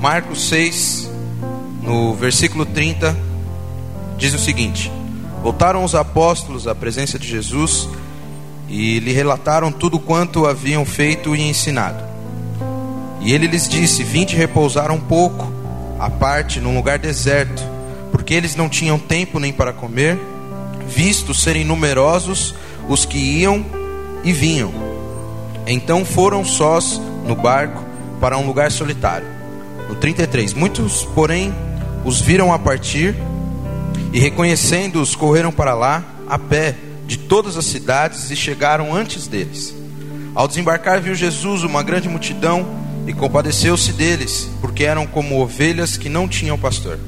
Marcos 6, no versículo 30, diz o seguinte: Voltaram os apóstolos à presença de Jesus e lhe relataram tudo quanto haviam feito e ensinado. E ele lhes disse: Vinde repousar um pouco, à parte, num lugar deserto, porque eles não tinham tempo nem para comer, visto serem numerosos os que iam e vinham. Então foram sós no barco para um lugar solitário no 33. Muitos, porém, os viram a partir e, reconhecendo-os, correram para lá a pé de todas as cidades e chegaram antes deles. Ao desembarcar, viu Jesus uma grande multidão e compadeceu-se deles, porque eram como ovelhas que não tinham pastor.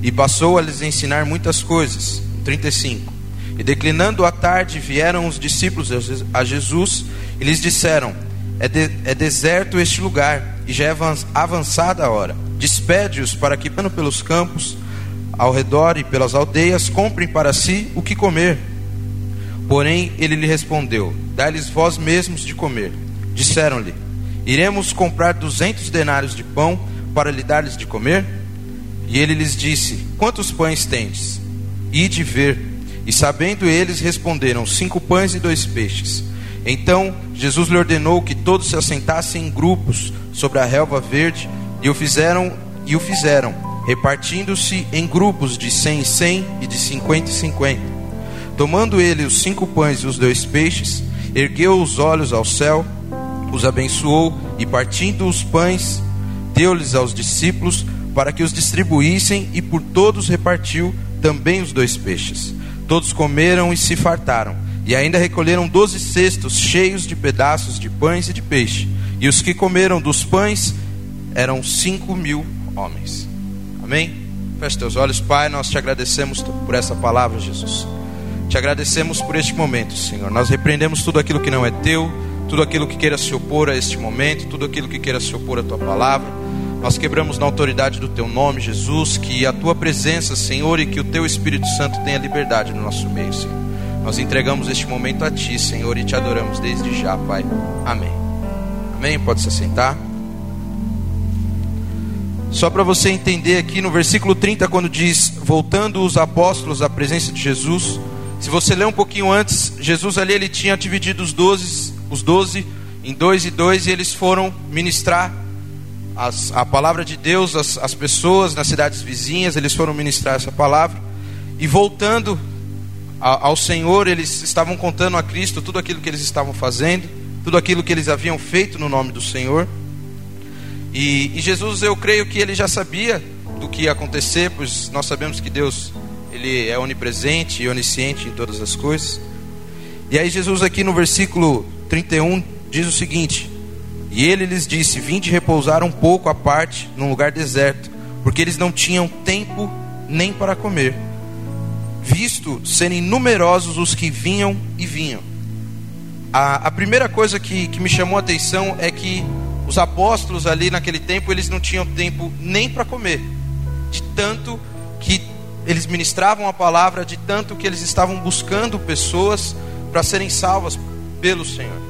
E passou a lhes ensinar muitas coisas. 35. E declinando a tarde, vieram os discípulos a Jesus e lhes disseram: É, de, é deserto este lugar e já é avançada a hora. Despede-os para que, andando pelos campos, ao redor e pelas aldeias, comprem para si o que comer. Porém, ele lhe respondeu: Dá-lhes vós mesmos de comer. Disseram-lhe: Iremos comprar duzentos denários de pão para lhe dar-lhes de comer? E ele lhes disse: Quantos pães tendes? Ide ver. E sabendo eles, responderam: Cinco pães e dois peixes. Então Jesus lhe ordenou que todos se assentassem em grupos sobre a relva verde, e o fizeram, e o fizeram, repartindo-se em grupos de cem em cem e de cinquenta em cinquenta. Tomando ele os cinco pães e os dois peixes, ergueu os olhos ao céu, os abençoou e partindo os pães, deu-lhes aos discípulos para que os distribuíssem e por todos repartiu também os dois peixes. Todos comeram e se fartaram e ainda recolheram doze cestos cheios de pedaços de pães e de peixe. E os que comeram dos pães eram cinco mil homens. Amém? Feche teus olhos, Pai. Nós te agradecemos por essa palavra, Jesus. Te agradecemos por este momento, Senhor. Nós repreendemos tudo aquilo que não é teu, tudo aquilo que queira se opor a este momento, tudo aquilo que queira se opor à tua palavra. Nós quebramos na autoridade do teu nome, Jesus, que a tua presença, Senhor, e que o teu Espírito Santo tenha liberdade no nosso meio, Senhor. Nós entregamos este momento a Ti, Senhor, e te adoramos desde já, Pai. Amém. Amém? Pode se sentar. Só para você entender aqui no versículo 30, quando diz: Voltando os apóstolos à presença de Jesus. Se você ler um pouquinho antes, Jesus ali ele tinha dividido os doze, os doze em dois e dois, e eles foram ministrar as, a palavra de Deus às, pessoas nas cidades vizinhas, eles foram ministrar essa palavra. E voltando ao Senhor, eles estavam contando a Cristo tudo aquilo que eles estavam fazendo, tudo aquilo que eles haviam feito no nome do Senhor. E, e, Jesus, eu creio que ele já sabia do que ia acontecer, pois nós sabemos que Deus ele é onipresente e onisciente em todas as coisas. E aí Jesus aqui no versículo 31 diz o seguinte: E ele lhes disse: Vinde repousar um pouco à parte num lugar deserto, porque eles não tinham tempo nem para comer visto serem numerosos os que vinham e vinham. A, a primeira coisa que, que me chamou a atenção é que os apóstolos ali naquele tempo, eles não tinham tempo nem para comer, de tanto que eles ministravam a palavra, de tanto que eles estavam buscando pessoas para serem salvas pelo Senhor.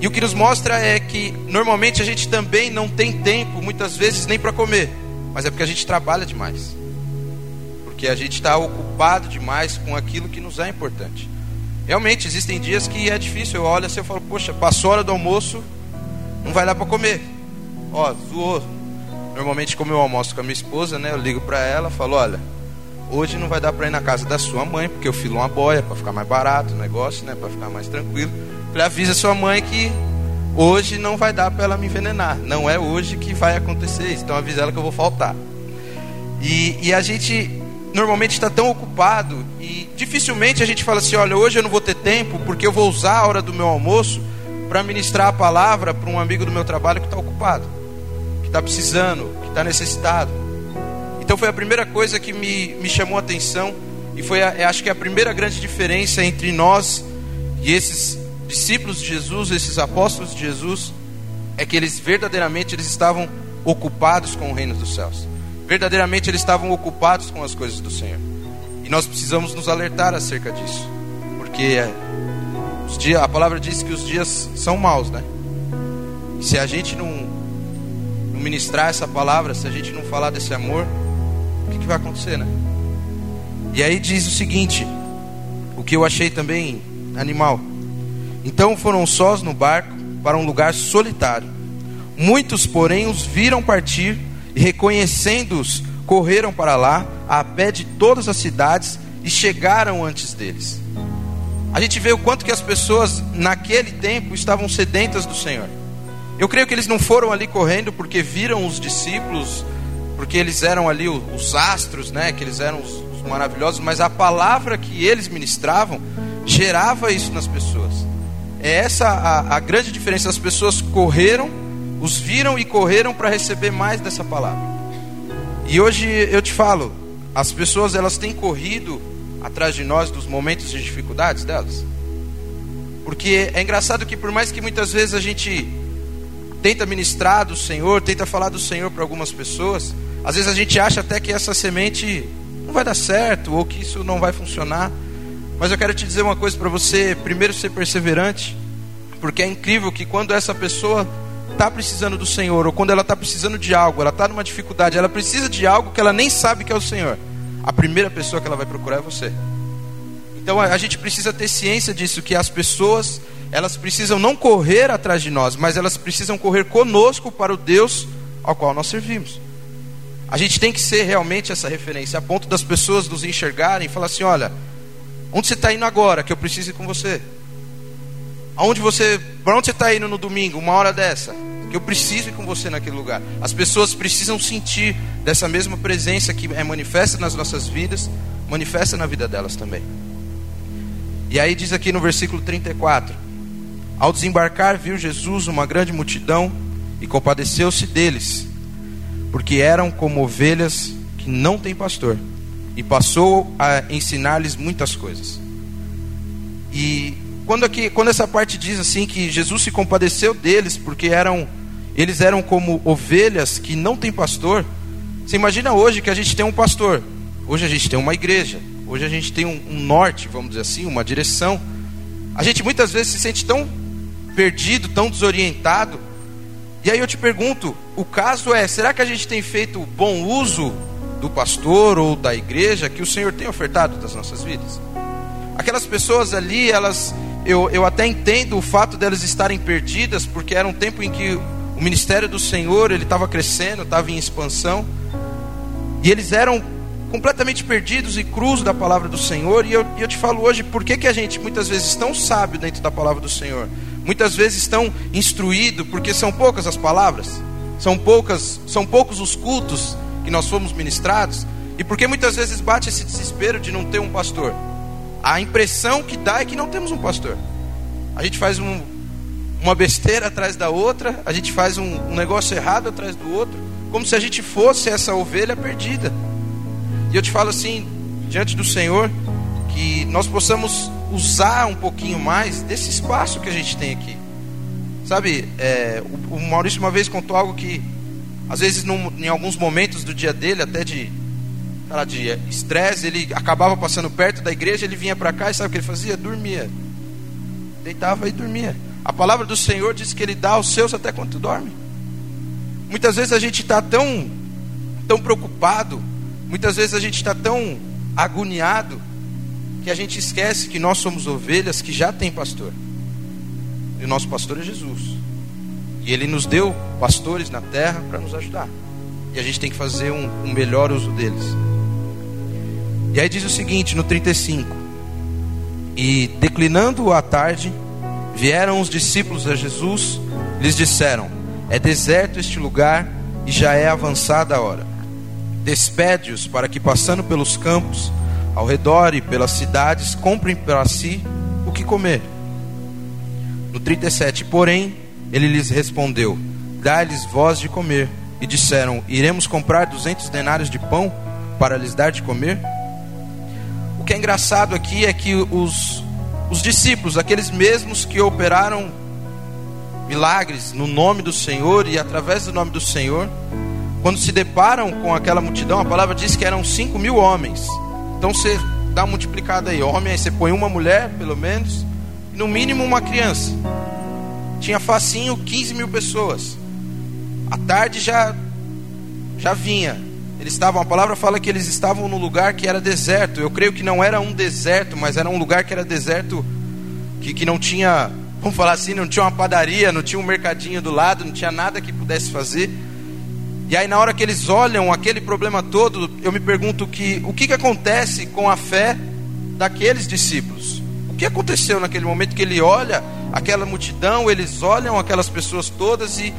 E o que nos mostra é que normalmente a gente também não tem tempo, muitas vezes, nem para comer, mas é porque a gente trabalha demais porque a gente está ocupado demais com aquilo que nos é importante. Realmente, existem dias que é difícil. Eu olho assim e falo, poxa, passou a hora do almoço, não vai dar para comer. Ó, zoou. Normalmente, como eu almoço com a minha esposa, né? Eu ligo para ela, falo, olha, hoje não vai dar para ir na casa da sua mãe, porque eu filo uma boia para ficar mais barato o negócio, né? Para ficar mais tranquilo. Falei, avisa sua mãe que hoje não vai dar para ela me envenenar. Não é hoje que vai acontecer isso. Então avisa ela que eu vou faltar. E, e a gente normalmente está tão ocupado e dificilmente a gente fala assim: olha, hoje eu não vou ter tempo porque eu vou usar a hora do meu almoço para ministrar a palavra para um amigo do meu trabalho que está ocupado, que está precisando, que está necessitado. Então foi a primeira coisa que me, me chamou a atenção e foi, a, acho que a primeira grande diferença entre nós e esses discípulos de Jesus, esses apóstolos de Jesus, é que eles verdadeiramente eles estavam ocupados com o reino dos céus. Verdadeiramente eles estavam ocupados com as coisas do Senhor. E nós precisamos nos alertar acerca disso. Porque é, os dias, a palavra diz que os dias são maus, né? E se a gente não, não ministrar essa palavra, se a gente não falar desse amor, o que, que vai acontecer, né? E aí diz o seguinte, o que eu achei também animal. Então foram sós no barco para um lugar solitário. Muitos, porém, os viram partir e, reconhecendo-os, correram para lá, a pé de todas as cidades, e chegaram antes deles. A gente vê o quanto que as pessoas naquele tempo estavam sedentas do Senhor. Eu creio que eles não foram ali correndo porque viram os discípulos, porque eles eram ali os astros, né? Que eles eram os, os maravilhosos, mas a palavra que eles ministravam gerava isso nas pessoas. É essa a, a grande diferença. As pessoas correram, os viram e correram para receber mais dessa palavra. E hoje eu te falo, as pessoas elas têm corrido atrás de nós dos momentos de dificuldades delas. Porque é engraçado que por mais que muitas vezes a gente tenta ministrar do Senhor, tenta falar do Senhor para algumas pessoas, às vezes a gente acha até que essa semente não vai dar certo ou que isso não vai funcionar. Mas eu quero te dizer uma coisa para você: primeiro, ser perseverante, porque é incrível que quando essa pessoa está precisando do Senhor, ou quando ela está precisando de algo, ela está numa dificuldade, ela precisa de algo que ela nem sabe que é o Senhor, a primeira pessoa que ela vai procurar é você. Então a gente precisa ter ciência disso, que as pessoas, elas precisam não correr atrás de nós, mas elas precisam correr conosco para o Deus ao qual nós servimos. A gente tem que ser realmente essa referência, a ponto das pessoas nos enxergarem e falar assim: olha, onde você está indo agora que eu preciso ir com você? Aonde você, para onde você está indo no domingo, uma hora dessa? Que eu preciso ir com você naquele lugar. As pessoas precisam sentir dessa mesma presença que é manifesta nas nossas vidas, manifesta na vida delas também. E aí diz aqui no versículo 34: Ao desembarcar, viu Jesus uma grande multidão e compadeceu-se deles, porque eram como ovelhas que não têm pastor, e passou a ensinar-lhes muitas coisas. E quando, aqui, quando essa parte diz assim que Jesus se compadeceu deles, porque eram eles eram como ovelhas que não têm pastor. Você imagina hoje que a gente tem um pastor, hoje a gente tem uma igreja, hoje a gente tem um, um norte, vamos dizer assim, uma direção. A gente muitas vezes se sente tão perdido, tão desorientado. E aí eu te pergunto: o caso é, será que a gente tem feito bom uso do pastor ou da igreja que o Senhor tem ofertado das nossas vidas? Aquelas pessoas ali, elas eu, eu até entendo o fato delas estarem perdidas, porque era um tempo em que o ministério do Senhor ele estava crescendo, estava em expansão, e eles eram completamente perdidos e cruz da palavra do Senhor. E eu, eu te falo hoje, por que, que a gente muitas vezes tão sábio dentro da palavra do Senhor? Muitas vezes tão instruído, porque são poucas as palavras, são poucas, são poucos os cultos que nós fomos ministrados, e porque muitas vezes bate esse desespero de não ter um pastor a impressão que dá é que não temos um pastor. A gente faz um, uma besteira atrás da outra, a gente faz um, um negócio errado atrás do outro, como se a gente fosse essa ovelha perdida. E eu te falo assim, diante do Senhor, que nós possamos usar um pouquinho mais desse espaço que a gente tem aqui. Sabe, é, o, o Maurício uma vez contou algo que, às vezes, num, em alguns momentos do dia dele, até de lá, de estresse, ele acabava passando perto da igreja, ele vinha para cá e sabe o que ele fazia? Dormia. Deitava e dormia. A palavra do Senhor diz que ele dá aos seus até quando dorme. Muitas vezes a gente está tão, tão preocupado, muitas vezes a gente está tão agoniado, que a gente esquece que nós somos ovelhas que já tem pastor. E o nosso pastor é Jesus. E ele nos deu pastores na terra para nos ajudar. E a gente tem que fazer um, um melhor uso deles. E aí diz o seguinte no 35: E declinando a tarde, vieram os discípulos a Jesus, lhes disseram: É deserto este lugar e já é avançada a hora. Despede-os para que, passando pelos campos, ao redor e pelas cidades, comprem para si o que comer. No 37, porém, ele lhes respondeu: Dá-lhes voz de comer. E disseram: Iremos comprar duzentos denários de pão para lhes dar de comer? O que é engraçado aqui é que os, os discípulos, aqueles mesmos que operaram milagres no nome do Senhor e através do nome do Senhor, quando se deparam com aquela multidão, a palavra diz que eram cinco mil homens. Então você dá uma multiplicada aí, homem, aí você põe uma mulher, pelo menos, e no mínimo uma criança. Tinha facinho 15 mil pessoas. A tarde já já vinha. Eles estavam, a palavra fala que eles estavam num lugar que era deserto. Eu creio que não era um deserto, mas era um lugar que era deserto que, que não tinha, vamos falar assim, não tinha uma padaria, não tinha um mercadinho do lado, não tinha nada que pudesse fazer. E aí na hora que eles olham aquele problema todo, eu me pergunto que o que, que acontece com a fé daqueles discípulos? O que aconteceu naquele momento que ele olha aquela multidão, eles olham aquelas pessoas todas e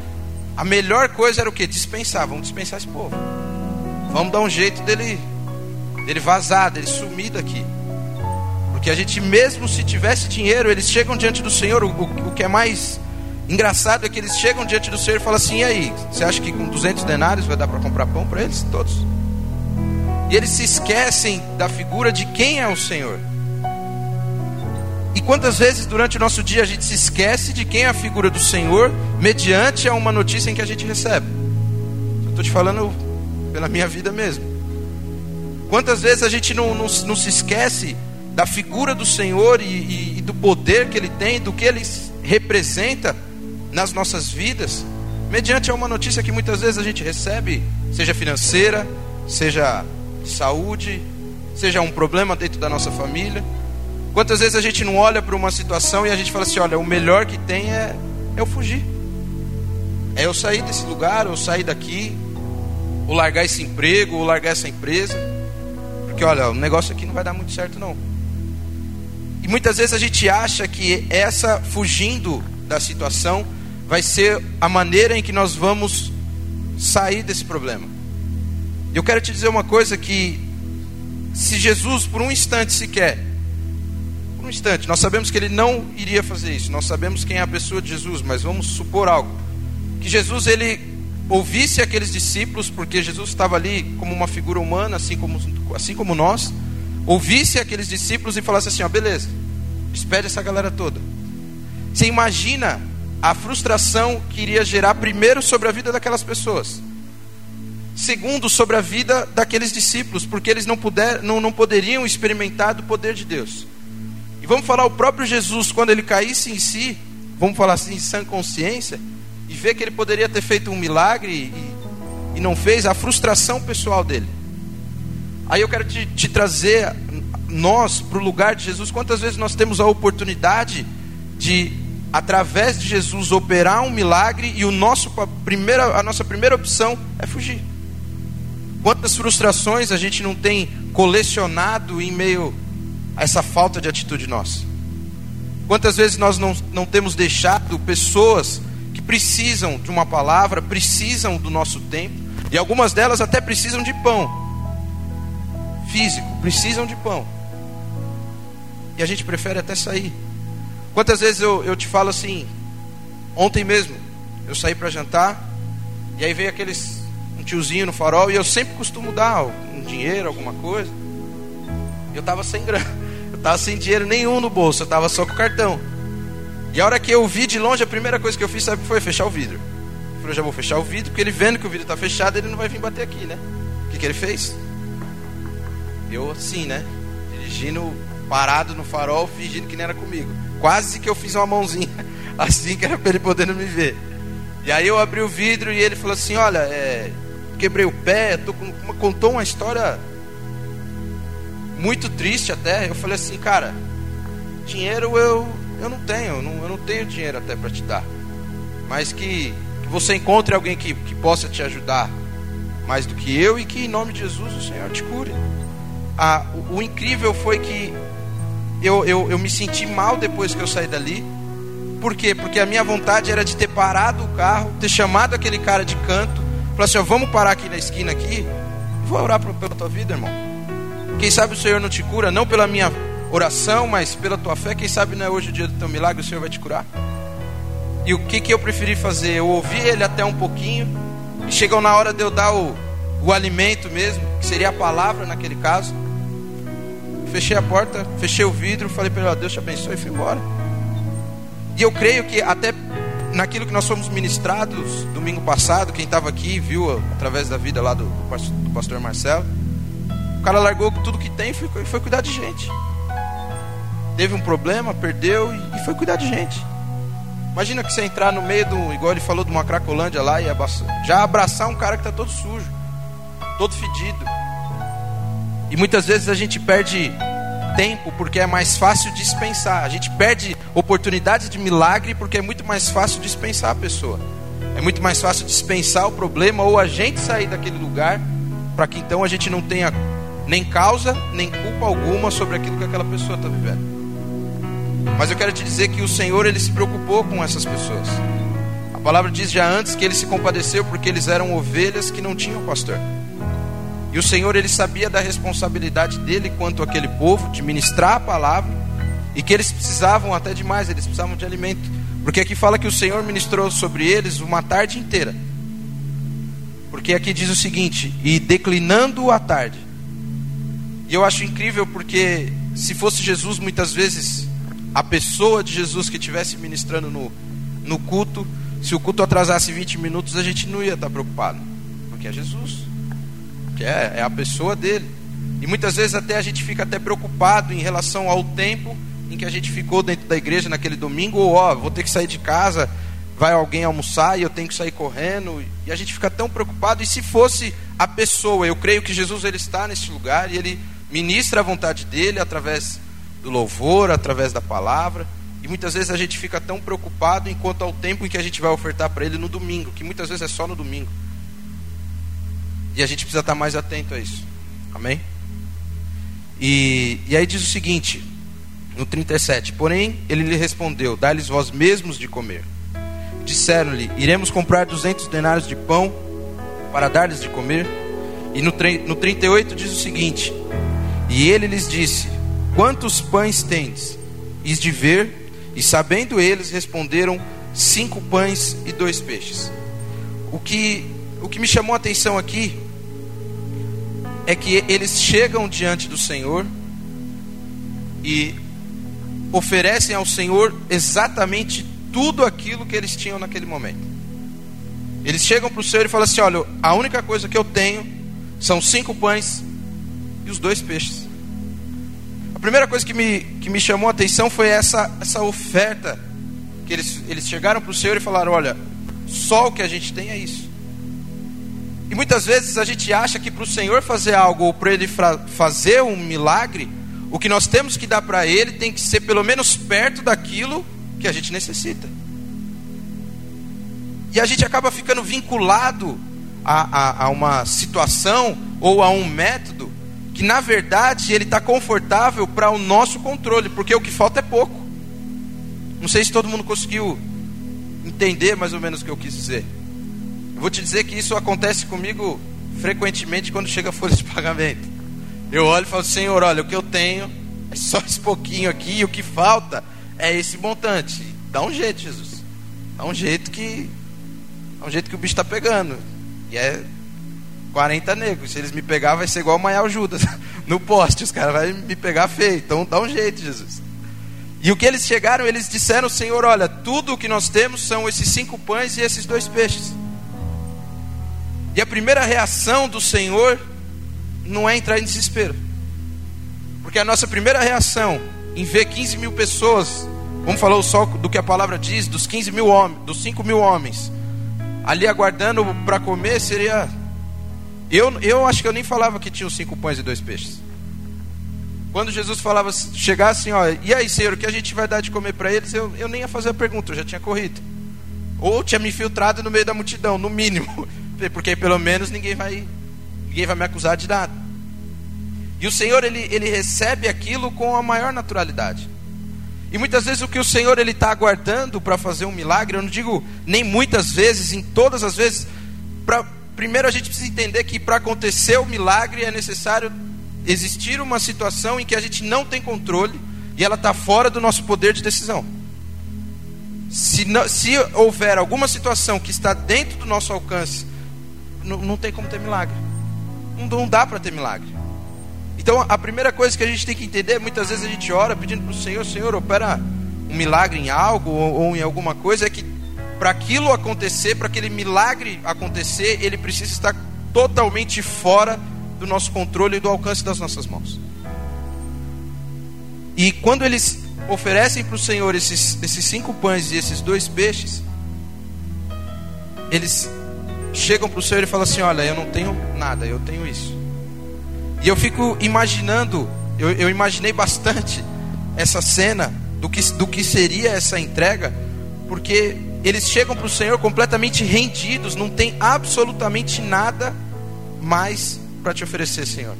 a melhor coisa era o que? Dispensar, vamos dispensar esse povo. Vamos dar um jeito dele, dele vazar, dele sumir daqui. Porque a gente, mesmo se tivesse dinheiro, eles chegam diante do Senhor. O, o, que é mais engraçado é que eles chegam diante do Senhor e falam assim: e aí, você acha que com 200 denários vai dar para comprar pão para eles? Todos. E eles se esquecem da figura de quem é o Senhor. E quantas vezes durante o nosso dia a gente se esquece de quem é a figura do Senhor, mediante a uma notícia em que a gente recebe? Eu estou te falando pela minha vida mesmo. Quantas vezes a gente não, não, não se esquece da figura do Senhor e, e, e do poder que Ele tem, do que Ele representa nas nossas vidas, mediante uma notícia que muitas vezes a gente recebe, seja financeira, seja saúde, seja um problema dentro da nossa família. Quantas vezes a gente não olha para uma situação e a gente fala assim: olha, o melhor que tem é, é eu fugir, é eu sair desse lugar, ou sair daqui, ou largar esse emprego, ou largar essa empresa, porque olha, o negócio aqui não vai dar muito certo não. E muitas vezes a gente acha que essa fugindo da situação vai ser a maneira em que nós vamos sair desse problema. Eu quero te dizer uma coisa que se Jesus por um instante sequer, por um instante, nós sabemos que ele não iria fazer isso. Nós sabemos quem é a pessoa de Jesus, mas vamos supor algo. Que Jesus ele ouvisse aqueles discípulos, porque Jesus estava ali como uma figura humana, assim como assim como nós ouvisse aqueles discípulos e falasse assim: ó, beleza, despede essa galera toda. Você imagina a frustração que iria gerar, primeiro, sobre a vida daquelas pessoas, segundo, sobre a vida daqueles discípulos, porque eles não, puder, não, não poderiam experimentar do poder de Deus. E vamos falar, o próprio Jesus, quando ele caísse em si, vamos falar assim, em sã consciência, e ver que ele poderia ter feito um milagre e, e não fez, a frustração pessoal dele. Aí eu quero te, te trazer nós para o lugar de Jesus. Quantas vezes nós temos a oportunidade de, através de Jesus, operar um milagre e o nosso primeira, a nossa primeira opção é fugir? Quantas frustrações a gente não tem colecionado em meio a essa falta de atitude nossa? Quantas vezes nós não, não temos deixado pessoas precisam de uma palavra, precisam do nosso tempo, e algumas delas até precisam de pão, físico, precisam de pão. E a gente prefere até sair. Quantas vezes eu, eu te falo assim, ontem mesmo, eu saí para jantar, e aí veio aqueles, um tiozinho no farol, e eu sempre costumo dar um dinheiro, alguma coisa. Eu estava sem grana, eu estava sem dinheiro nenhum no bolso, eu estava só com o cartão. E a hora que eu vi de longe, a primeira coisa que eu fiz, sabe foi? Fechar o vidro. Eu falei, já vou fechar o vidro, porque ele vendo que o vidro está fechado, ele não vai vir bater aqui, né? O que, que ele fez? Eu assim, né? Dirigindo parado no farol, fingindo que nem era comigo. Quase que eu fiz uma mãozinha assim que era para ele poder me ver. E aí eu abri o vidro e ele falou assim: Olha, é, quebrei o pé, tô com, contou uma história muito triste até. Eu falei assim, cara, dinheiro eu, eu não tenho, eu não, eu não tenho dinheiro até para te dar. Mas que, que você encontre alguém que, que possa te ajudar mais do que eu e que em nome de Jesus o Senhor te cure a, o, o, incrível foi que eu, eu, eu me senti mal depois que eu saí dali. Por quê? Porque a minha vontade era de ter parado o carro, ter chamado aquele cara de canto, falar assim: ó, vamos parar aqui na esquina aqui, vou orar pela tua vida, irmão. Quem sabe o Senhor não te cura, não pela minha oração, mas pela tua fé. Quem sabe não é hoje o dia do teu milagre, o Senhor vai te curar. E o que, que eu preferi fazer? Eu ouvi ele até um pouquinho, e chegou na hora de eu dar o, o alimento mesmo, que seria a palavra naquele caso. Fechei a porta, fechei o vidro, falei para ele, Deus te abençoe e fui embora. E eu creio que até naquilo que nós fomos ministrados domingo passado, quem estava aqui viu através da vida lá do, do pastor Marcelo, o cara largou tudo que tem e foi, foi cuidar de gente. Teve um problema, perdeu e, foi cuidar de gente. Imagina que você entrar no meio do, igual ele falou, de uma cracolândia lá e já abraçar um cara que está todo sujo, todo fedido. E muitas vezes a gente perde tempo porque é mais fácil dispensar. A gente perde oportunidades de milagre porque é muito mais fácil dispensar a pessoa. É muito mais fácil dispensar o problema ou a gente sair daquele lugar para que então a gente não tenha nem causa, nem culpa alguma sobre aquilo que aquela pessoa está vivendo. Mas eu quero te dizer que o Senhor ele se preocupou com essas pessoas. A palavra diz já antes que ele se compadeceu porque eles eram ovelhas que não tinham pastor. E o Senhor ele sabia da responsabilidade dele quanto aquele povo de ministrar a palavra e que eles precisavam até de mais, eles precisavam de alimento. Porque aqui fala que o Senhor ministrou sobre eles uma tarde inteira. Porque aqui diz o seguinte: e declinando a tarde. E eu acho incrível porque se fosse Jesus, muitas vezes, a pessoa de Jesus que estivesse ministrando no, no culto, se o culto atrasasse 20 minutos, a gente não ia estar preocupado. Porque é Jesus. Que é, é a pessoa dele. E muitas vezes até a gente fica até preocupado em relação ao tempo em que a gente ficou dentro da igreja naquele domingo, ou ó, vou ter que sair de casa, vai alguém almoçar e eu tenho que sair correndo, e a gente fica tão preocupado. E se fosse a pessoa, eu creio que Jesus ele está nesse lugar e ele ministra a vontade dele através do louvor, através da palavra. E muitas vezes a gente fica tão preocupado enquanto ao tempo em que a gente vai ofertar para ele no domingo, que muitas vezes é só no domingo. E a gente precisa estar mais atento a isso. Amém? E, e aí diz o seguinte, no 37: Porém, ele lhe respondeu: Dá-lhes vós mesmos de comer. Disseram-lhe: Iremos comprar duzentos denários de pão para dar-lhes de comer. E no, no 38 diz o seguinte: e ele lhes disse: Quantos pães tendes? Is de ver, e sabendo eles, responderam: Cinco pães e dois peixes. O que, o que me chamou a atenção aqui é que eles chegam diante do Senhor e oferecem ao Senhor exatamente tudo aquilo que eles tinham naquele momento. Eles chegam para o Senhor e falam assim: Olha, a única coisa que eu tenho são cinco pães e os dois peixes. Primeira coisa que me, que me chamou a atenção foi essa, essa oferta. Que eles, eles chegaram para o Senhor e falaram: Olha, só o que a gente tem é isso. E muitas vezes a gente acha que para o Senhor fazer algo ou para Ele fazer um milagre, o que nós temos que dar para Ele tem que ser pelo menos perto daquilo que a gente necessita. E a gente acaba ficando vinculado a, a, a uma situação ou a um método que na verdade ele está confortável para o nosso controle, porque o que falta é pouco. Não sei se todo mundo conseguiu entender mais ou menos o que eu quis dizer. Eu vou te dizer que isso acontece comigo frequentemente quando chega a folha de pagamento. Eu olho e falo, Senhor, olha, o que eu tenho é só esse pouquinho aqui, e o que falta é esse montante. Dá um jeito, Jesus. Dá um jeito que. Dá um jeito que o bicho está pegando. E é 40 negros. Se eles me pegar, vai ser igual o Maial Judas no poste. Os caras vão me pegar feio. Então dá um jeito, Jesus. E o que eles chegaram, eles disseram: Senhor, olha, tudo o que nós temos são esses cinco pães e esses dois peixes. E a primeira reação do Senhor não é entrar em desespero. Porque a nossa primeira reação em ver 15 mil pessoas, vamos falar só do que a palavra diz, dos 15 mil homens, dos 5 mil homens, ali aguardando para comer, seria eu, eu acho que eu nem falava que tinha cinco pães e dois peixes. Quando Jesus falava, chegar assim, ó, e aí, Senhor, o que a gente vai dar de comer para eles? Eu, eu nem ia fazer a pergunta, eu já tinha corrido. Ou tinha me infiltrado no meio da multidão, no mínimo. Porque pelo menos ninguém vai, ninguém vai me acusar de nada. E o Senhor, ele, ele recebe aquilo com a maior naturalidade. E muitas vezes o que o Senhor ele está aguardando para fazer um milagre, eu não digo nem muitas vezes, em todas as vezes, para primeiro a gente precisa entender que para acontecer o milagre é necessário existir uma situação em que a gente não tem controle e ela está fora do nosso poder de decisão. Se, não, se houver alguma situação que está dentro do nosso alcance, não, não tem como ter milagre. Não, não dá para ter milagre. Então a primeira coisa que a gente tem que entender, muitas vezes a gente ora pedindo para o Senhor, Senhor, opera um milagre em algo ou, ou em alguma coisa, é que para aquilo acontecer, para aquele milagre acontecer, ele precisa estar totalmente fora do nosso controle e do alcance das nossas mãos. E quando eles oferecem para o Senhor esses, esses cinco pães e esses dois peixes, eles chegam para o Senhor e falam assim: Olha, eu não tenho nada, eu tenho isso. E eu fico imaginando, eu, eu imaginei bastante essa cena do que, do que seria essa entrega, porque eles chegam para o Senhor completamente rendidos, não tem absolutamente nada mais para te oferecer, Senhor.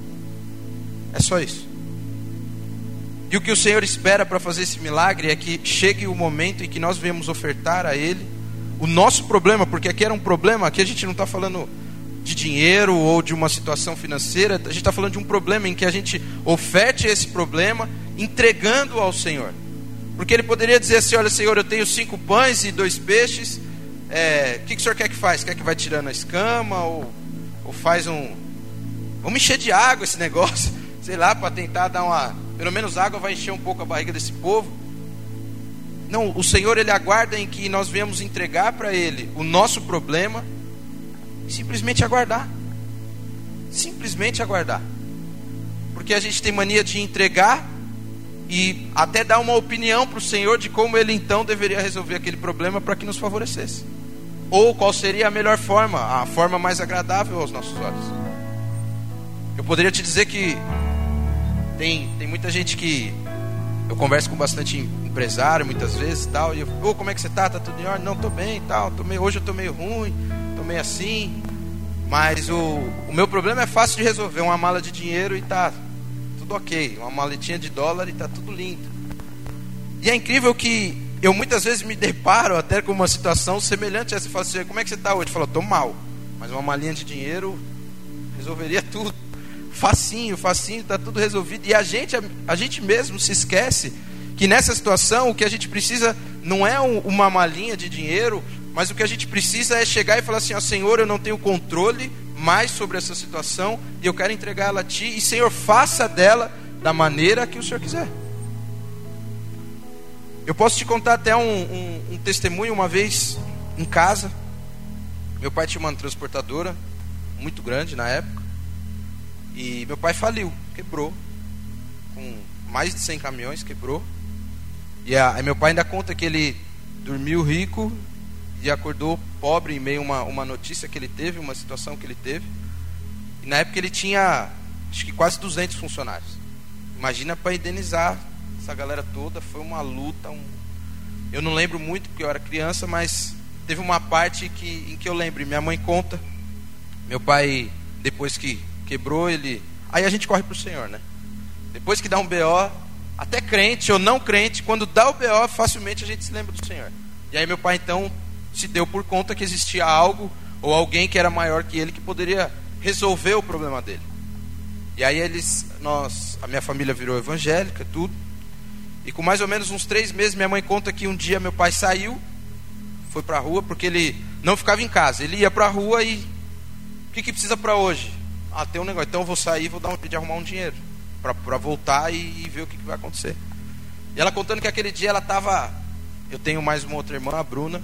É só isso. E o que o Senhor espera para fazer esse milagre é que chegue o momento em que nós venhamos ofertar a Ele o nosso problema, porque aqui era um problema, aqui a gente não está falando de dinheiro ou de uma situação financeira, a gente está falando de um problema em que a gente oferte esse problema entregando ao Senhor. Porque ele poderia dizer assim: Olha, Senhor, eu tenho cinco pães e dois peixes. É, o que, que o senhor quer que faz? Quer que vai tirando a escama? Ou, ou faz um. Vamos encher de água esse negócio, sei lá, para tentar dar uma. Pelo menos água vai encher um pouco a barriga desse povo. Não, o Senhor ele aguarda em que nós venhamos entregar para Ele o nosso problema e simplesmente aguardar. Simplesmente aguardar. Porque a gente tem mania de entregar e até dar uma opinião para o Senhor de como Ele então deveria resolver aquele problema para que nos favorecesse. Ou qual seria a melhor forma, a forma mais agradável aos nossos olhos. Eu poderia te dizer que tem, tem muita gente que eu converso com bastante empresário muitas vezes tal, e eu, oh, como é que você tá? Tá tudo em ordem? Não, tô bem tal, tô meio, hoje eu tô meio ruim, tô meio assim. Mas o, o meu problema é fácil de resolver, uma mala de dinheiro e tá tudo ok, uma maletinha de dólar e tá tudo lindo. E é incrível que eu muitas vezes me deparo até com uma situação semelhante a essa. Eu falo assim, como é que você está hoje? Falo, tô mal, mas uma malinha de dinheiro resolveria tudo. Facinho, facinho, está tudo resolvido. E a gente, a, a gente mesmo se esquece que nessa situação o que a gente precisa não é um, uma malinha de dinheiro, mas o que a gente precisa é chegar e falar assim: ó, Senhor, eu não tenho controle mais sobre essa situação e eu quero entregá-la a Ti, e Senhor, faça dela da maneira que o Senhor quiser. Eu posso te contar até um, um, um testemunho uma vez em casa. Meu pai tinha uma transportadora muito grande na época. E meu pai faliu, quebrou. Com mais de 100 caminhões, quebrou. E aí meu pai ainda conta que ele dormiu rico e acordou pobre em meio a uma, uma notícia que ele teve, uma situação que ele teve. E na época ele tinha, acho que quase 200 funcionários. Imagina para indenizar essa galera toda, foi uma luta. Um... Eu não lembro muito porque eu era criança, mas teve uma parte que, em que eu lembro. Minha mãe conta. Meu pai, depois que quebrou, ele. Aí a gente corre para o Senhor, né? Depois que dá um BO, até crente ou não crente, quando dá o BO, facilmente a gente se lembra do Senhor. E aí meu pai então se deu por conta que existia algo ou alguém que era maior que ele que poderia resolver o problema dele. E aí eles, nós, a minha família virou evangélica, tudo. E com mais ou menos uns três meses, minha mãe conta que um dia meu pai saiu, foi para a rua, porque ele não ficava em casa. Ele ia para a rua e. O que, que precisa para hoje? Ah, tem um negócio. Então eu vou sair vou dar um, de arrumar um dinheiro para voltar e, e, ver o que, que vai acontecer. E ela contando que aquele dia ela estava. Eu tenho mais uma outra irmã, a Bruna.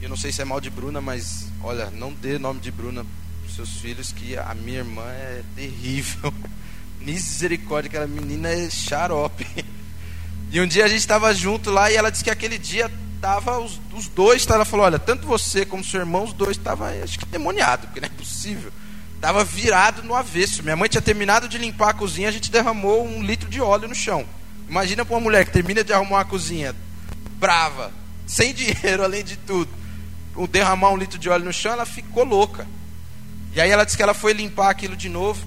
Eu não sei se é mal de Bruna, mas olha, não dê nome de Bruna para seus filhos, que a minha irmã é terrível. Misericórdia, aquela menina é xarope. E um dia a gente estava junto lá e ela disse que aquele dia tava os, os dois, ela falou, olha, tanto você como seu irmão, os dois estavam, acho que demoniado, porque não é possível. Estava virado no avesso. Minha mãe tinha terminado de limpar a cozinha, a gente derramou um litro de óleo no chão. Imagina para uma mulher que termina de arrumar a cozinha, brava, sem dinheiro além de tudo, derramar um litro de óleo no chão, ela ficou louca. E aí ela disse que ela foi limpar aquilo de novo.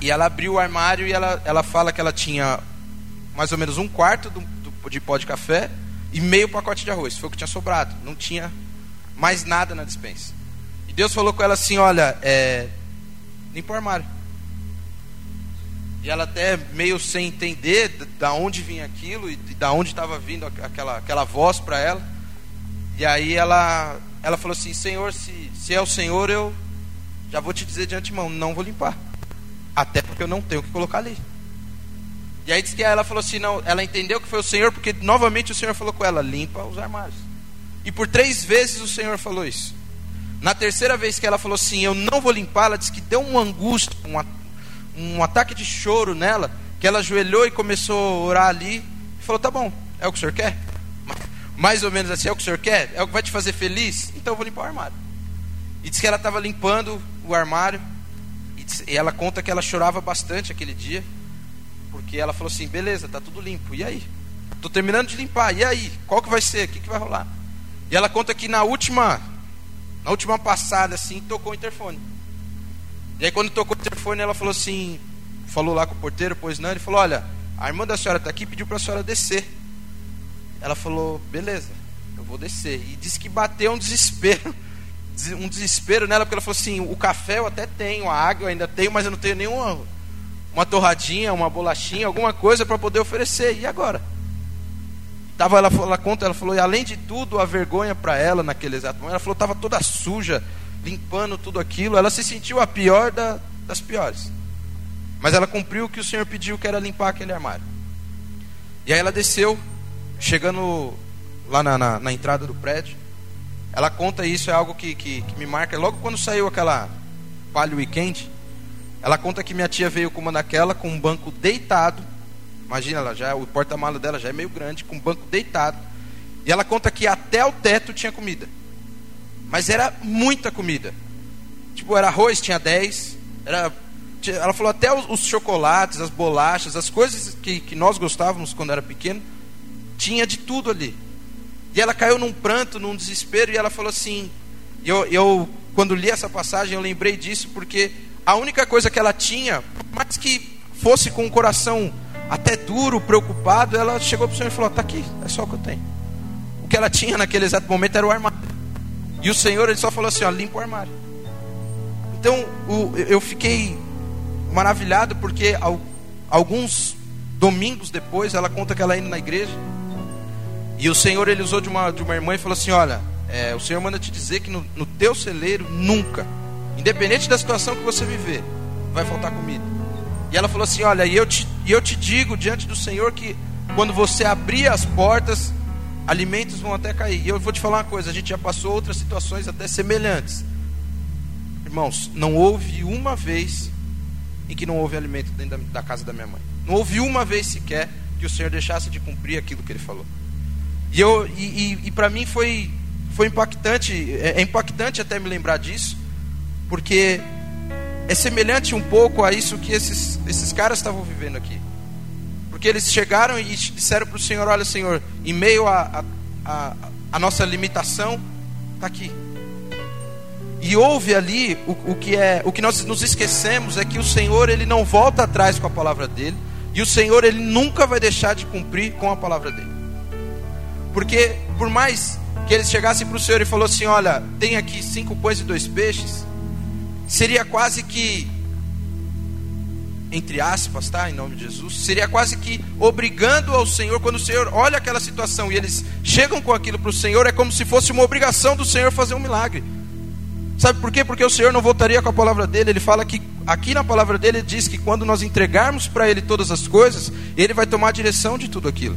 E ela abriu o armário e ela, ela fala que ela tinha mais ou menos um quarto do, do, de pó de café e meio pacote de arroz. Foi o que tinha sobrado. Não tinha mais nada na dispensa. E Deus falou com ela assim: Olha, é, limpa o armário. E ela até meio sem entender da onde vinha aquilo e da onde estava vindo aquela, aquela voz para ela. E aí ela, ela falou assim: Senhor, se, se é o Senhor, eu já vou te dizer de antemão, não vou limpar. Até porque eu não tenho o que colocar ali. E aí diz que ela falou assim: não, ela entendeu que foi o Senhor, porque novamente o Senhor falou com ela: limpa os armários. E por três vezes o Senhor falou isso. Na terceira vez que ela falou assim, eu não vou limpar, ela disse que deu uma angústia, um, um ataque de choro nela, que ela ajoelhou e começou a orar ali, falou: Tá bom, é o que o senhor quer? Mais ou menos assim, é o que o senhor quer? É o que vai te fazer feliz? Então eu vou limpar o armário. E disse que ela estava limpando o armário. E ela conta que ela chorava bastante aquele dia. Porque ela falou assim: beleza, tá tudo limpo. E aí? Tô terminando de limpar. E aí? Qual que vai ser? O que, que vai rolar? E ela conta que na última, na última passada, assim, tocou o interfone. E aí quando tocou o interfone, ela falou assim, falou lá com o porteiro, pois não, ele falou, olha, a irmã da senhora está aqui, pediu para a senhora descer. Ela falou, beleza, eu vou descer. E disse que bateu um desespero um desespero nela, porque ela falou assim: o café eu até tenho, a água eu ainda tenho, mas eu não tenho nenhuma uma torradinha, uma bolachinha, alguma coisa para poder oferecer. E agora? Tava, ela, ela conta, ela falou, e além de tudo, a vergonha para ela naquele exato momento, ela falou, estava toda suja, limpando tudo aquilo. Ela se sentiu a pior da, das piores. Mas ela cumpriu o que o Senhor pediu, que era limpar aquele armário. E aí ela desceu, chegando lá na, na, na entrada do prédio. Ela conta isso, é algo que, que, que me marca. Logo quando saiu aquela Palio Weekend, ela conta que minha tia veio com uma daquela, com um banco deitado. Imagina, ela já, o porta-malas dela já é meio grande, com um banco deitado. E ela conta que até o teto tinha comida. Mas era muita comida. Tipo, era arroz, tinha 10. Era, ela falou até os, os chocolates, as bolachas, as coisas que, que nós gostávamos quando era pequeno. Tinha de tudo ali. E ela caiu num pranto, num desespero, e ela falou assim: eu, eu, quando li essa passagem, eu lembrei disso, porque a única coisa que ela tinha, mais que fosse com o coração até duro, preocupado, ela chegou para o Senhor e falou: Está aqui, é só o que eu tenho. O que ela tinha naquele exato momento era o armário. E o Senhor ele só falou assim: ó, limpa o armário. Então o, eu fiquei maravilhado porque alguns domingos depois ela conta que ela indo na igreja e o Senhor ele usou de uma, de uma irmã e falou assim: Olha, é, o Senhor manda te dizer que no, no teu celeiro nunca, independente da situação que você viver, vai faltar comida. E ela falou assim: Olha, e eu te, e eu te digo diante do Senhor que quando você abrir as portas, alimentos vão até cair. E eu vou te falar uma coisa: a gente já passou outras situações até semelhantes. Irmãos, não houve uma vez em que não houve alimento dentro da, da casa da minha mãe. Não houve uma vez sequer que o Senhor deixasse de cumprir aquilo que Ele falou. E, eu, e, e, para mim foi, foi impactante, é, é impactante até me lembrar disso, porque é semelhante um pouco a isso que esses, esses caras estavam vivendo aqui. Porque eles chegaram e disseram para o Senhor: Olha, Senhor, em meio a, a, a, a nossa limitação, está aqui. E houve ali o, o, que é o que nós nos esquecemos é que o Senhor ele não volta atrás com a palavra dele e o Senhor ele nunca vai deixar de cumprir com a palavra dele. Porque por mais que eles chegassem para o Senhor e falou assim, olha, tem aqui cinco pães e dois peixes, seria quase que entre aspas, tá? Em nome de Jesus, seria quase que obrigando ao Senhor, quando o Senhor olha aquela situação e eles chegam com aquilo para o Senhor, é como se fosse uma obrigação do Senhor fazer um milagre. Sabe por quê? Porque o Senhor não voltaria com a palavra dele. Ele fala que, aqui na palavra dele, ele diz que quando nós entregarmos para ele todas as coisas, ele vai tomar a direção de tudo aquilo.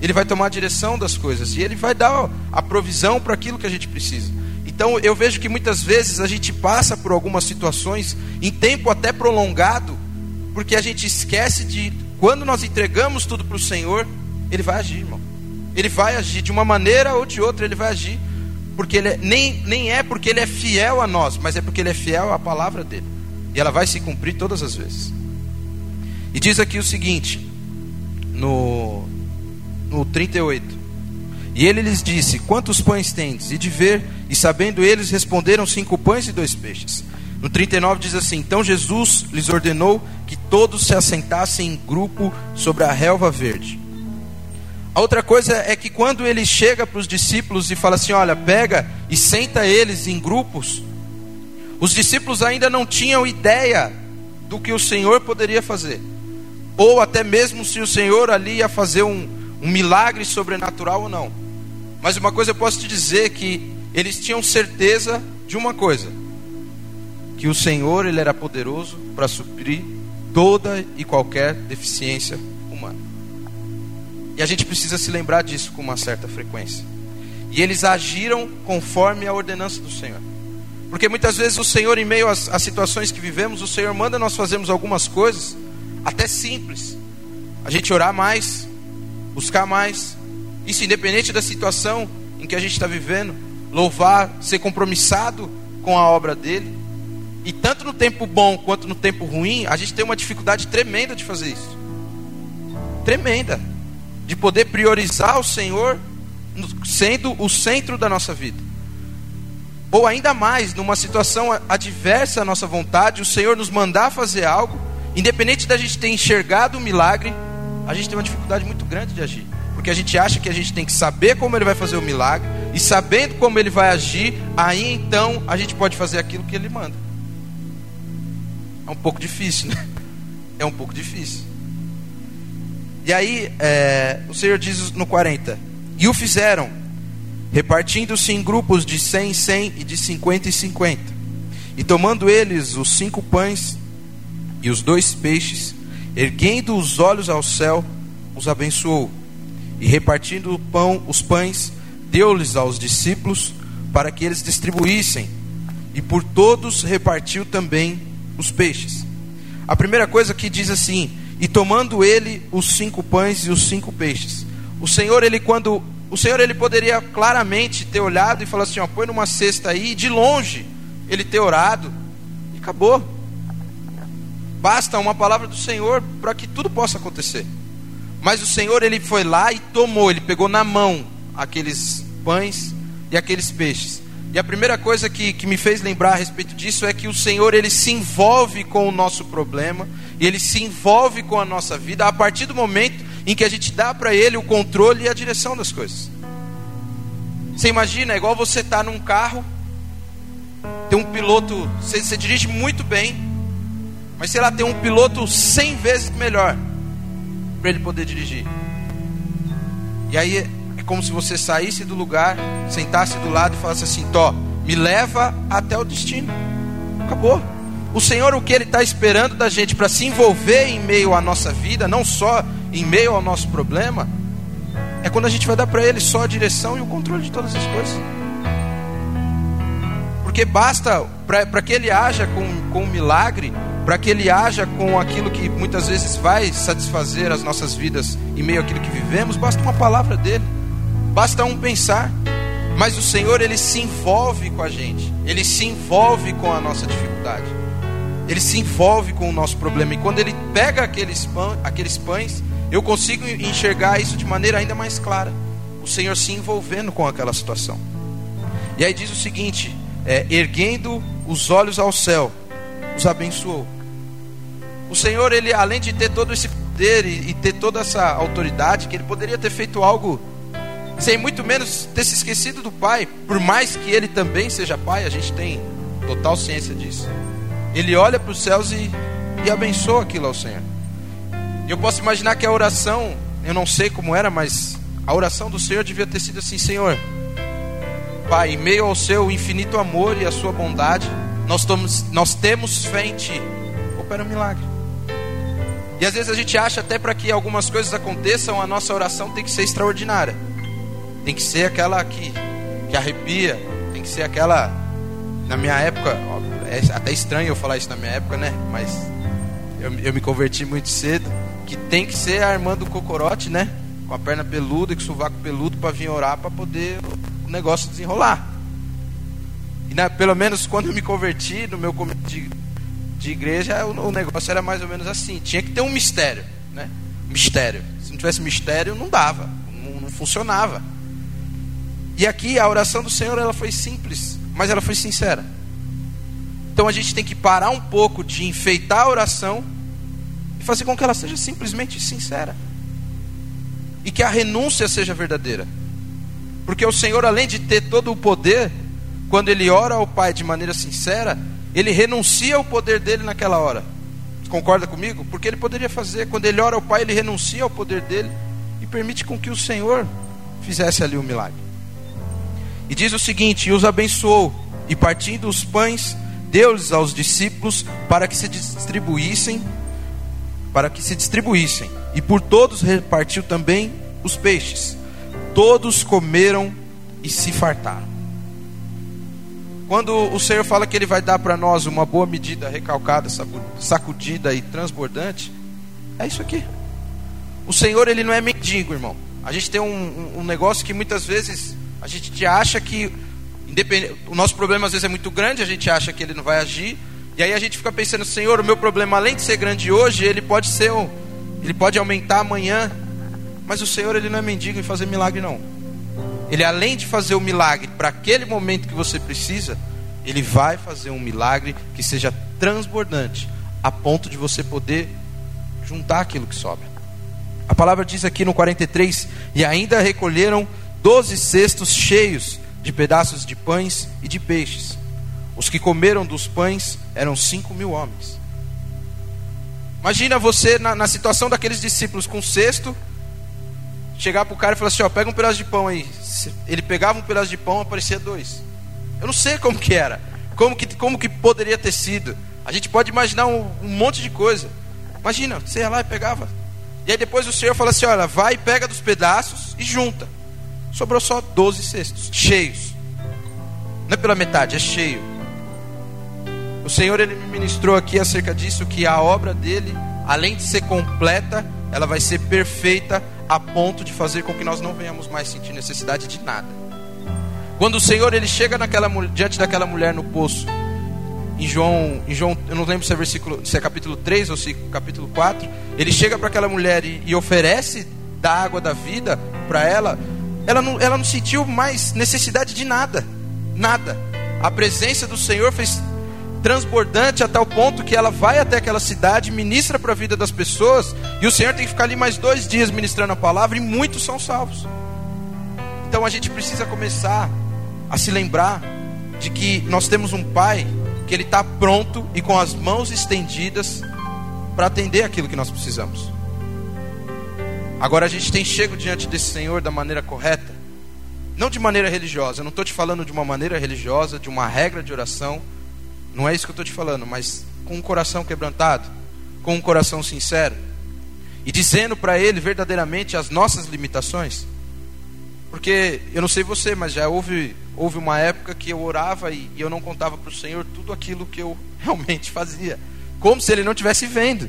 Ele vai tomar a direção das coisas e ele vai dar a provisão para aquilo que a gente precisa. Então eu vejo que muitas vezes a gente passa por algumas situações em tempo até prolongado, porque a gente esquece de quando nós entregamos tudo para o Senhor, Ele vai agir, irmão. Ele vai agir de uma maneira ou de outra, Ele vai agir, porque ele é, nem, nem é porque Ele é fiel a nós, mas é porque Ele é fiel à palavra dele, e ela vai se cumprir todas as vezes. E diz aqui o seguinte, no no 38. E ele lhes disse: Quantos pães tendes? E de ver, e sabendo eles, responderam: Cinco pães e dois peixes. No 39 diz assim: Então Jesus lhes ordenou que todos se assentassem em grupo sobre a relva verde. A outra coisa é que quando ele chega para os discípulos e fala assim: Olha, pega e senta eles em grupos, os discípulos ainda não tinham ideia do que o Senhor poderia fazer, ou até mesmo se o Senhor ali ia fazer um, um milagre sobrenatural ou não. Mas uma coisa eu posso te dizer que eles tinham certeza de uma coisa, que o Senhor ele era poderoso para suprir toda e qualquer deficiência humana. E a gente precisa se lembrar disso com uma certa frequência. E eles agiram conforme a ordenança do Senhor. Porque muitas vezes o Senhor, em meio às, às situações que vivemos, o Senhor manda nós fazermos algumas coisas, até simples. A gente orar mais, buscar mais. Isso independente da situação em que a gente está vivendo, louvar, ser compromissado com a obra dele. E tanto no tempo bom quanto no tempo ruim, a gente tem uma dificuldade tremenda de fazer isso. Tremenda. De poder priorizar o Senhor sendo o centro da nossa vida. Ou ainda mais, numa situação adversa à nossa vontade, o Senhor nos mandar fazer algo, independente da gente ter enxergado o milagre, a gente tem uma dificuldade muito grande de agir. Porque a gente acha que a gente tem que saber como ele vai fazer o milagre, e sabendo como ele vai agir, aí então a gente pode fazer aquilo que ele manda. É um pouco difícil, né? É um pouco difícil. E aí, é, o Senhor diz no 40: E o fizeram, repartindo-se em grupos de cem, cem e de cinquenta e cinquenta. E tomando eles os cinco pães e os dois peixes, erguendo os olhos ao céu, os abençoou. E repartindo o pão, os pães, deu-lhes aos discípulos para que eles distribuíssem. E por todos repartiu também os peixes. A primeira coisa que diz assim: e tomando ele os cinco pães e os cinco peixes. O Senhor, ele quando o Senhor ele poderia claramente ter olhado e falar assim, ó, põe numa cesta aí, de longe, ele ter orado e acabou. Basta uma palavra do Senhor para que tudo possa acontecer. Mas o Senhor ele foi lá e tomou, ele pegou na mão aqueles pães e aqueles peixes. E a primeira coisa que, que me fez lembrar a respeito disso é que o Senhor ele se envolve com o nosso problema, e ele se envolve com a nossa vida a partir do momento em que a gente dá para ele o controle e a direção das coisas. Você imagina, é igual você estar tá num carro, tem um piloto, você, você dirige muito bem, mas sei lá, tem um piloto cem vezes melhor para ele poder dirigir. E aí é como se você saísse do lugar, sentasse do lado e falasse assim: Tó, me leva até o destino. Acabou. O Senhor, o que Ele está esperando da gente para se envolver em meio à nossa vida, não só em meio ao nosso problema, é quando a gente vai dar para Ele só a direção e o controle de todas as coisas. Porque basta, para que Ele haja com, com um milagre, para que Ele haja com aquilo que muitas vezes vai satisfazer as nossas vidas em meio àquilo que vivemos, basta uma palavra dEle, basta um pensar. Mas o Senhor, Ele se envolve com a gente, Ele se envolve com a nossa dificuldade ele se envolve com o nosso problema. E quando ele pega aqueles, pão, aqueles pães eu consigo enxergar isso de maneira ainda mais clara. O Senhor se envolvendo com aquela situação. E aí diz o seguinte: é, erguendo os olhos ao céu, os abençoou. O Senhor, ele além de ter todo esse poder e, e ter toda essa autoridade, que ele poderia ter feito algo sem muito menos ter se esquecido do Pai, por mais que ele também seja Pai, a gente tem total ciência disso. Ele olha para os céus e, e abençoa aquilo ao Senhor. Eu posso imaginar que a oração, eu não sei como era, mas a oração do Senhor devia ter sido assim: Senhor, Pai, em meio ao seu infinito amor e a sua bondade, nós, tomos, nós temos fé em Ti. Opera um milagre. E às vezes a gente acha até para que algumas coisas aconteçam, a nossa oração tem que ser extraordinária. Tem que ser aquela que, que arrepia, tem que ser aquela. Na minha época, é até estranho eu falar isso na minha época, né? Mas eu, eu me converti muito cedo que tem que ser a irmã do cocorote, né? Com a perna peluda e com o sovaco peludo para vir orar para poder o negócio desenrolar. E né, pelo menos quando eu me converti no meu começo de, de igreja, o, o, negócio era mais ou menos assim. Tinha que ter um mistério, né? Mistério. Se não tivesse mistério, não dava, não, não funcionava. E aqui a oração do Senhor ela foi simples, mas ela foi sincera. Então a gente tem que parar um pouco de enfeitar a oração fazer com que ela seja simplesmente sincera. E que a renúncia seja verdadeira. Porque o Senhor, além de ter todo o poder, quando ele ora ao Pai de maneira sincera, ele renuncia ao poder dele naquela hora. Concorda comigo? Porque ele poderia fazer, quando ele ora ao Pai, ele renuncia ao poder dele e permite com que o Senhor fizesse ali o um milagre. E diz o seguinte: e os abençoou, e partindo os pães, deu-lhes aos discípulos para que se distribuíssem para que se distribuíssem, e por todos repartiu também os peixes. Todos comeram e se fartaram. Quando o Senhor fala que Ele vai dar para nós uma boa medida, recalcada, sacudida e transbordante, é isso aqui. O Senhor, Ele não é mendigo, irmão. A gente tem um, um negócio que muitas vezes a gente acha que o nosso problema às vezes é muito grande, a gente acha que ele não vai agir, e aí a gente fica pensando, Senhor, o meu problema além de ser grande hoje, ele pode ser um, ele pode aumentar amanhã, mas o Senhor ele não é mendigo em fazer milagre não. Ele além de fazer o milagre para aquele momento que você precisa, ele vai fazer um milagre que seja transbordante, a ponto de você poder juntar aquilo que sobra. A palavra diz aqui no 43: E ainda recolheram doze cestos cheios de pedaços de pães e de peixes. Os que comeram dos pães eram cinco mil homens. Imagina você na, na situação daqueles discípulos com cesto, chegar para o cara e falar assim: ó, pega um pedaço de pão aí. Ele pegava um pedaço de pão, aparecia dois. Eu não sei como que era, como que, como que poderia ter sido. A gente pode imaginar um, um monte de coisa. Imagina, você ia lá e pegava. E aí depois o Senhor fala assim: olha, vai e pega dos pedaços e junta. Sobrou só 12 cestos, cheios. Não é pela metade, é cheio. O Senhor ele ministrou aqui acerca disso que a obra dele, além de ser completa, ela vai ser perfeita a ponto de fazer com que nós não venhamos mais sentir necessidade de nada. Quando o Senhor ele chega naquela, diante daquela mulher no poço, em João, em João, eu não lembro se é versículo, se é capítulo 3 ou se é capítulo 4, ele chega para aquela mulher e, e, oferece da água da vida para ela, ela não, ela não sentiu mais necessidade de nada, nada. A presença do Senhor fez transbordante a tal ponto que ela vai até aquela cidade, ministra para a vida das pessoas, e o Senhor tem que ficar ali mais dois dias ministrando a palavra, e muitos são salvos. Então a gente precisa começar a se lembrar de que nós temos um Pai que Ele está pronto e com as mãos estendidas para atender aquilo que nós precisamos. Agora a gente tem chego diante desse Senhor da maneira correta, não de maneira religiosa. Eu não estou te falando de uma maneira religiosa, de uma regra de oração. Não é isso que eu estou te falando, mas com um coração quebrantado, com um coração sincero e dizendo para Ele verdadeiramente as nossas limitações. Porque eu não sei você, mas já houve, houve uma época que eu orava e, e eu não contava para o Senhor tudo aquilo que eu realmente fazia, como se Ele não estivesse vendo.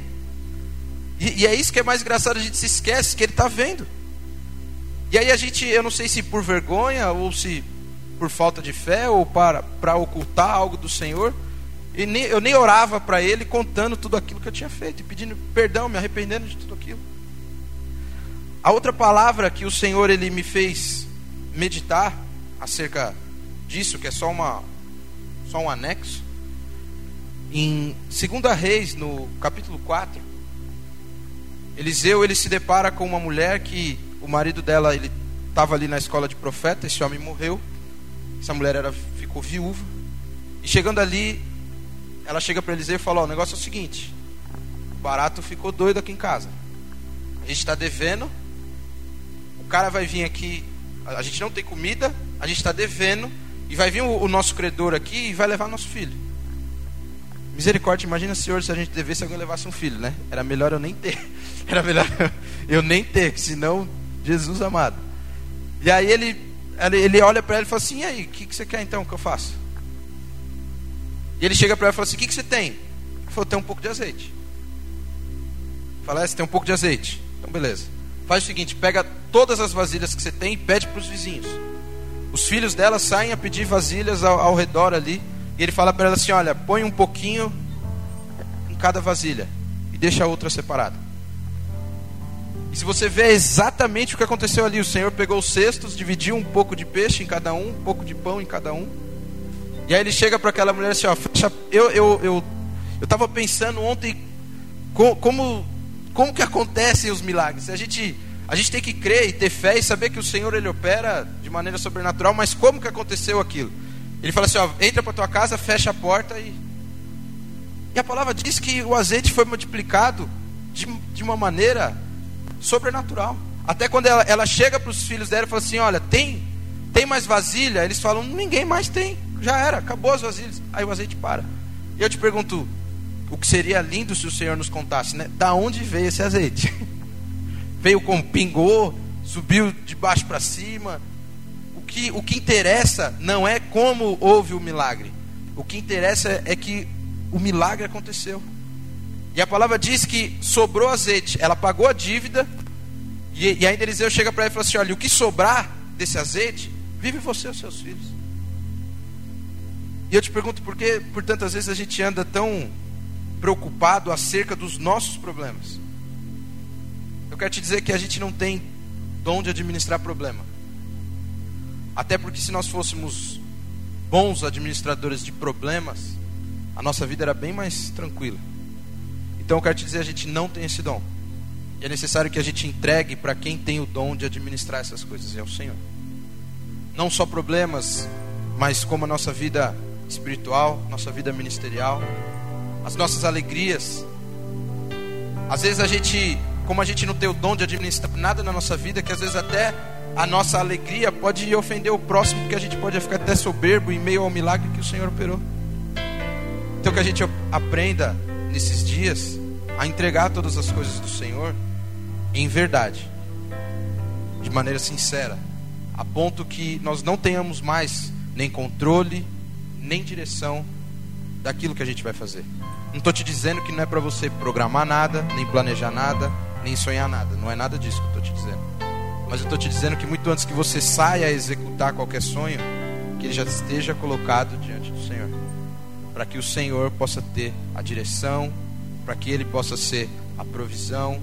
E, e, é isso que é mais engraçado, a gente se esquece que Ele está vendo. E aí a gente, eu não sei se por vergonha ou se por falta de fé ou para, para ocultar algo do Senhor, e nem, eu nem orava para Ele contando tudo aquilo que eu tinha feito, pedindo perdão, me arrependendo de tudo aquilo. A outra palavra que o Senhor ele me fez meditar acerca disso, que é só uma só um anexo, em 2 Reis, no capítulo 4, Eliseu ele se depara com uma mulher que o marido dela ele estava ali na escola de profeta, esse homem morreu, essa mulher era, ficou viúva, e chegando ali, ela chega para Eliseu e fala: oh, o negócio é o seguinte, o barato ficou doido aqui em casa, a gente está devendo o cara vai vir aqui, a gente não tem comida, a gente está devendo, e vai vir o, o, nosso credor aqui e vai levar nosso filho. Misericórdia, imagina, Senhor, se a gente devesse alguém levasse um filho, né? Era melhor eu nem ter. Era melhor eu nem ter, senão, Jesus amado. E aí ele, ele olha para ela e fala assim: e aí, o que, que você quer então que eu faça? E ele chega para ela e fala assim: o que, que você tem? Ele falou: tem um pouco de azeite. Fala, é, você tem um pouco de azeite. Então, beleza. Faz o seguinte: pega todas as vasilhas que você tem e pede para os vizinhos. Os filhos dela saem a pedir vasilhas ao, ao redor ali. E ele fala para ela assim: Olha, põe um pouquinho em cada vasilha e deixa a outra separada. E se você vê exatamente o que aconteceu ali, o Senhor pegou os cestos, dividiu um pouco de peixe em cada um, um pouco de pão em cada um. E aí ele chega para aquela mulher assim: Ó, fecha. Eu eu eu eu estava pensando ontem como como que acontecem os milagres? A gente, a gente tem que crer e ter fé e saber que o Senhor ele opera de maneira sobrenatural, mas como que aconteceu aquilo? Ele fala assim: ó, entra para tua casa, fecha a porta e. E a palavra diz que o azeite foi multiplicado de, de uma maneira sobrenatural. Até quando ela, ela chega para os filhos dela e fala assim: olha, tem, tem mais vasilha? Eles falam: ninguém mais tem, já era, acabou as vasilhas. Aí o azeite para. E eu te pergunto: o que seria lindo se o Senhor nos contasse, né? Da onde veio esse azeite? veio com pingou, subiu de baixo para cima. O que, o que interessa não é como houve o milagre. O que interessa é que o milagre aconteceu. E a palavra diz que sobrou azeite. Ela pagou a dívida E, e ainda Eliseu chega para ele e fala assim: olha, o que sobrar desse azeite, vive você e os seus filhos. E eu te pergunto por que por tantas vezes a gente anda tão preocupado acerca dos nossos problemas. Eu quero te dizer que a gente não tem dom de administrar problema. Até porque se nós fôssemos bons administradores de problemas, a nossa vida era bem mais tranquila. Então eu quero te dizer, a gente não tem esse dom. E é necessário que a gente entregue para quem tem o dom de administrar essas coisas, é o Senhor. Não só problemas, mas como a nossa vida espiritual, nossa vida ministerial, as nossas alegrias. Às vezes a gente, como a gente não tem o dom de administrar nada na nossa vida, que às vezes até a nossa alegria pode ofender o próximo, porque a gente pode ficar até soberbo em meio ao milagre que o Senhor operou. Então que a gente aprenda nesses dias a entregar todas as coisas do Senhor em verdade, de maneira sincera, a ponto que nós não tenhamos mais nem controle, nem direção daquilo que a gente vai fazer. Não estou te dizendo que não é para você programar nada, nem planejar nada, nem sonhar nada. Não é nada disso que eu estou te dizendo. Mas eu estou te dizendo que muito antes que você saia a executar qualquer sonho, que ele já esteja colocado diante do Senhor. Para que o Senhor possa ter a direção, para que ele possa ser a provisão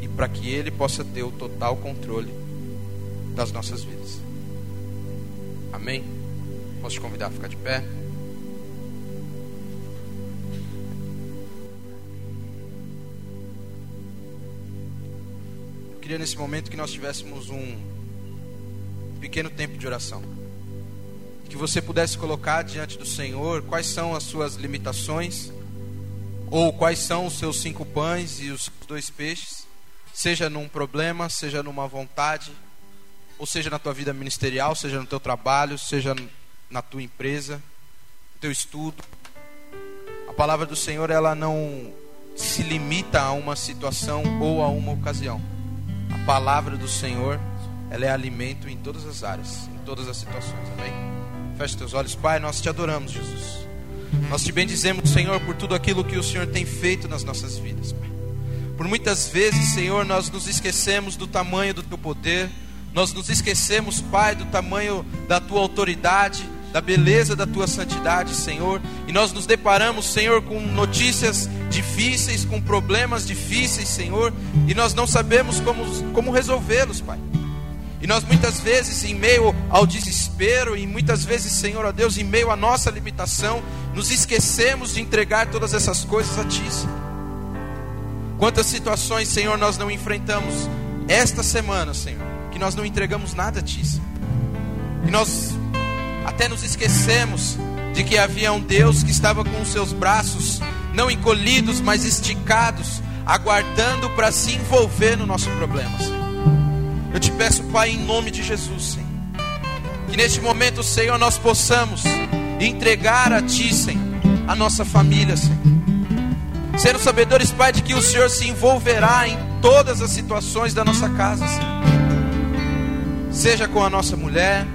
e para que ele possa ter o total controle das nossas vidas. Amém? Posso te convidar a ficar de pé? Eu queria nesse momento que nós tivéssemos um pequeno tempo de oração. Que você pudesse colocar diante do Senhor quais são as suas limitações, ou quais são os seus cinco pães e os dois peixes, seja num problema, seja numa vontade, ou seja na tua vida ministerial, seja no teu trabalho, seja na tua empresa, no teu estudo. A palavra do Senhor, ela não se limita a uma situação ou a uma ocasião. A palavra do Senhor, ela é alimento em todas as áreas, em todas as situações, amém? Feche teus olhos, Pai, nós te adoramos, Jesus. Nós te bendizemos, Senhor, por tudo aquilo que o Senhor tem feito nas nossas vidas, Pai. Por muitas vezes, Senhor, nós nos esquecemos do tamanho do teu poder, nós nos esquecemos, Pai, do tamanho da tua autoridade, da beleza da tua santidade, Senhor, e nós nos deparamos, Senhor, com notícias difíceis, com problemas difíceis, Senhor, e nós não sabemos como, como resolvê-los, Pai. E nós muitas vezes, em meio ao desespero, e muitas vezes, Senhor, ó Deus, em meio à nossa limitação, nos esquecemos de entregar todas essas coisas a Ti. Senhor. Quantas situações, Senhor, nós não enfrentamos esta semana, Senhor, que nós não entregamos nada a Ti. Senhor. E nós até nos esquecemos de que havia um Deus que estava com os seus braços não encolhidos, mas esticados, aguardando para se envolver no nosso problema. Eu te peço, Pai, em nome de Jesus, Senhor, que neste momento, Senhor, nós possamos entregar a Ti, Senhor, a nossa família, Senhor. Sendo sabedores, Pai, de que o Senhor se envolverá em todas as situações da nossa casa, Senhor. Seja com a nossa mulher,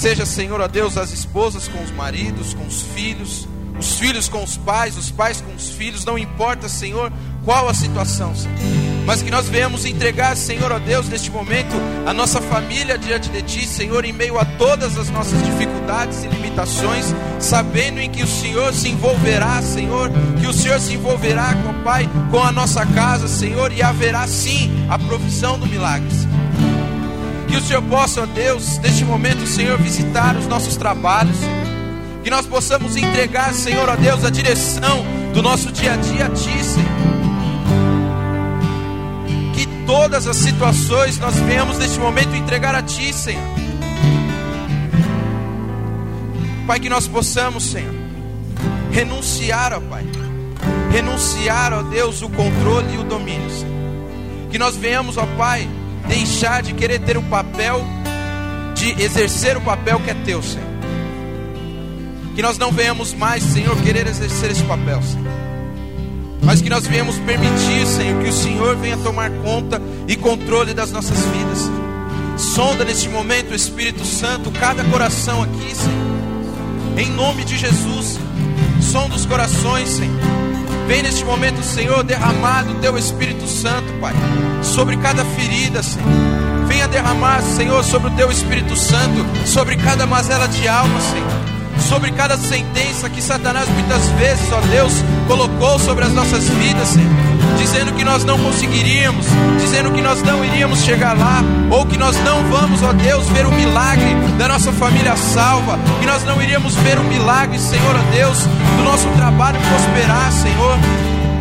seja, Senhor, ó Deus, as esposas com os maridos, com os filhos, os filhos com os pais, os pais com os filhos, não importa, Senhor, qual a situação, Senhor. Mas que nós venhamos entregar, Senhor, ó Deus, neste momento, a nossa família diante de Ti, Senhor, em meio a todas as nossas dificuldades e limitações, sabendo em que o Senhor se envolverá, Senhor, que o Senhor se envolverá com o Pai, com a nossa casa, Senhor, e haverá sim a provisão do milagre. Senhor. Que o Senhor possa, ó Deus, neste momento, Senhor, visitar os nossos trabalhos, Senhor. Que nós possamos entregar, Senhor, ó Deus, a direção do nosso dia a dia a Ti, Senhor todas as situações, nós venhamos neste momento entregar a Ti, Senhor. Pai, que nós possamos, Senhor, renunciar, ó Pai, renunciar, ó Deus, o controle e o domínio, Senhor. Que nós venhamos, ó Pai, deixar de querer ter o papel, de exercer o papel que é Teu, Senhor. Que nós não venhamos mais, Senhor, querer exercer esse papel, Senhor mas que nós venhamos permitir, Senhor, que o Senhor venha tomar conta e controle das nossas vidas. Sonda neste momento, Espírito Santo, cada coração aqui, Senhor. Em nome de Jesus, sonda os corações, Senhor. Vem neste momento, Senhor, derramado teu Espírito Santo, Pai, sobre cada ferida, Senhor. Venha derramar, Senhor, sobre o teu Espírito Santo, sobre cada mazela de alma, Senhor sobre cada sentença que Satanás muitas vezes, ó Deus, colocou sobre as nossas vidas, Senhor. Dizendo que nós não conseguiríamos, dizendo que nós não iríamos chegar lá, ou que nós não vamos, ó Deus, ver o milagre da nossa família salva, que nós não iríamos ver o milagre, Senhor, ó Deus, do nosso trabalho prosperar, Senhor.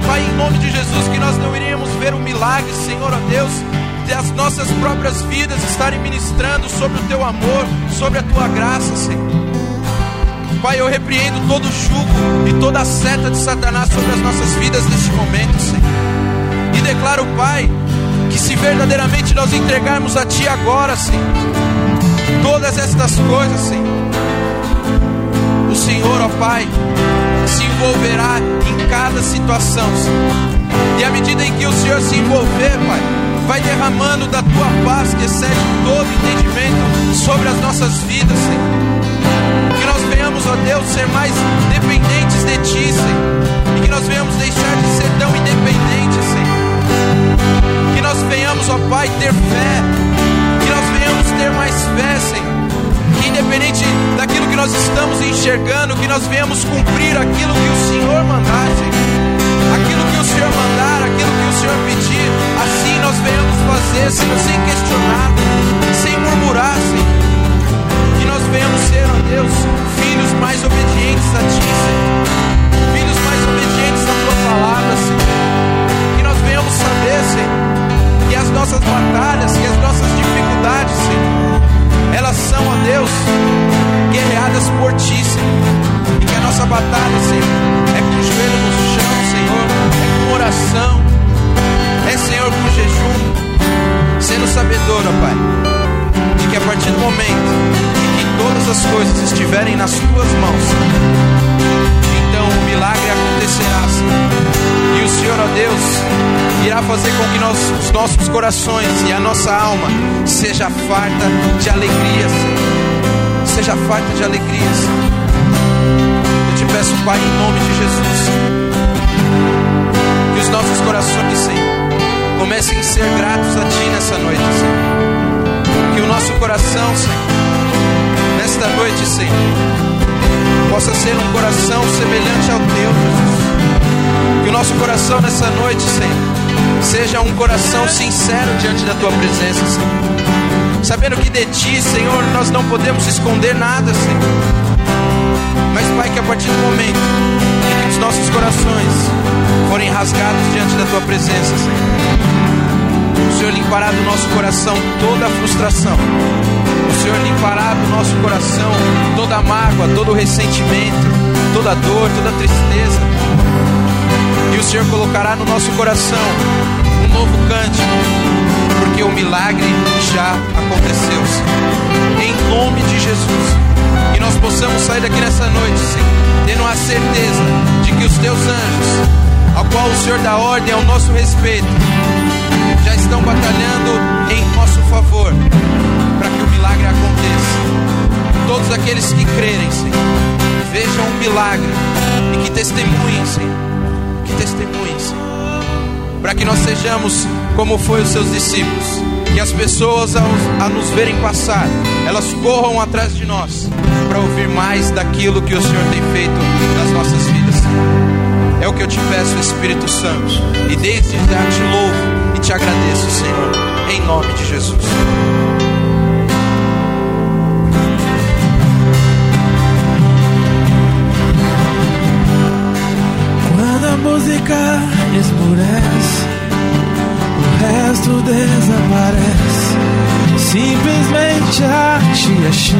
Pai, em nome de Jesus, que nós não iríamos ver o milagre, Senhor, ó Deus, as nossas próprias vidas estarem ministrando sobre o teu amor, sobre a tua graça, Senhor. Pai, eu repreendo todo jugo e toda seta de Satanás sobre as nossas vidas neste momento, Senhor. E declaro, Pai, que se verdadeiramente nós entregarmos a Ti agora, Senhor, todas estas coisas, Senhor, o Senhor, ó Pai, se envolverá em cada situação, Senhor. E à medida em que o Senhor se envolver, Pai, vai derramando da Tua paz que excede todo entendimento sobre as nossas vidas, Senhor venhamos, ó Deus, ser mais dependentes de Ti, Senhor. E que nós venhamos deixar de ser tão independentes, Senhor. Que nós venhamos, ó Pai, ter fé. Que nós venhamos ter mais fé, Senhor. Que independente daquilo que nós estamos enxergando, que nós venhamos cumprir aquilo que o Senhor mandar, Senhor. Aquilo que o Senhor mandar, aquilo que o Senhor pedir, assim nós venhamos fazer, Senhor, sem questionar, sem murmurar, Senhor venhamos ser, ó Deus, filhos mais obedientes a Ti, Senhor. Filhos mais obedientes à Tua palavra, Senhor. Que nós venhamos saber, Senhor, que as nossas batalhas, que as nossas dificuldades, Senhor, elas são, ó Deus, guerreadas por Ti, Senhor. E que a nossa batalha, Senhor, é com o joelho no chão, Senhor, é com oração, é, Senhor, com jejum, sendo sabedor, ó Pai, de que a partir do momento todas as coisas estiverem nas tuas mãos, então o milagre acontecerá. E o Senhor, ó Deus, irá fazer com que nós, os nossos corações e a nossa alma seja farta de alegrias. Seja farta de alegrias. Eu te peço, Pai, em nome de Jesus, que os nossos corações, Senhor, comecem a ser gratos a Ti nessa noite, Senhor. Que o nosso coração, Senhor, nesta noite, Senhor, possa ser um coração semelhante ao teu, Jesus. Que o nosso coração nessa noite, Senhor, seja um coração sincero diante da tua presença, Senhor. Sabendo que de ti, Senhor, nós não podemos esconder nada, Senhor. Mas, Pai, que a partir do momento em que os nossos corações forem rasgados diante da tua presença, Senhor, o Senhor limpará do nosso coração toda a frustração o Senhor limpará do nosso coração toda mágoa, todo ressentimento, toda dor, toda tristeza. E o Senhor colocará no nosso coração um novo cântico, porque o milagre já aconteceu, Senhor. Em nome de Jesus. Que nós possamos sair daqui nessa noite, Senhor, tendo a certeza de que os teus anjos, ao qual o Senhor dá ordem ao nosso respeito, já estão batalhando em nosso favor milagre aconteça. Todos aqueles que crerem, Senhor, vejam o milagre e que testemunhem, Senhor. Que testemunhem, Senhor. Para que nós sejamos como foi os seus discípulos. Que as pessoas, a nos verem passar, elas corram atrás de nós para ouvir mais daquilo que o Senhor tem feito nas nossas vidas. É o que eu te peço, Espírito Santo. E desde já te louvo e te agradeço, Senhor, em nome de Jesus. Música esmurece, o resto desaparece. Simplesmente a te achei.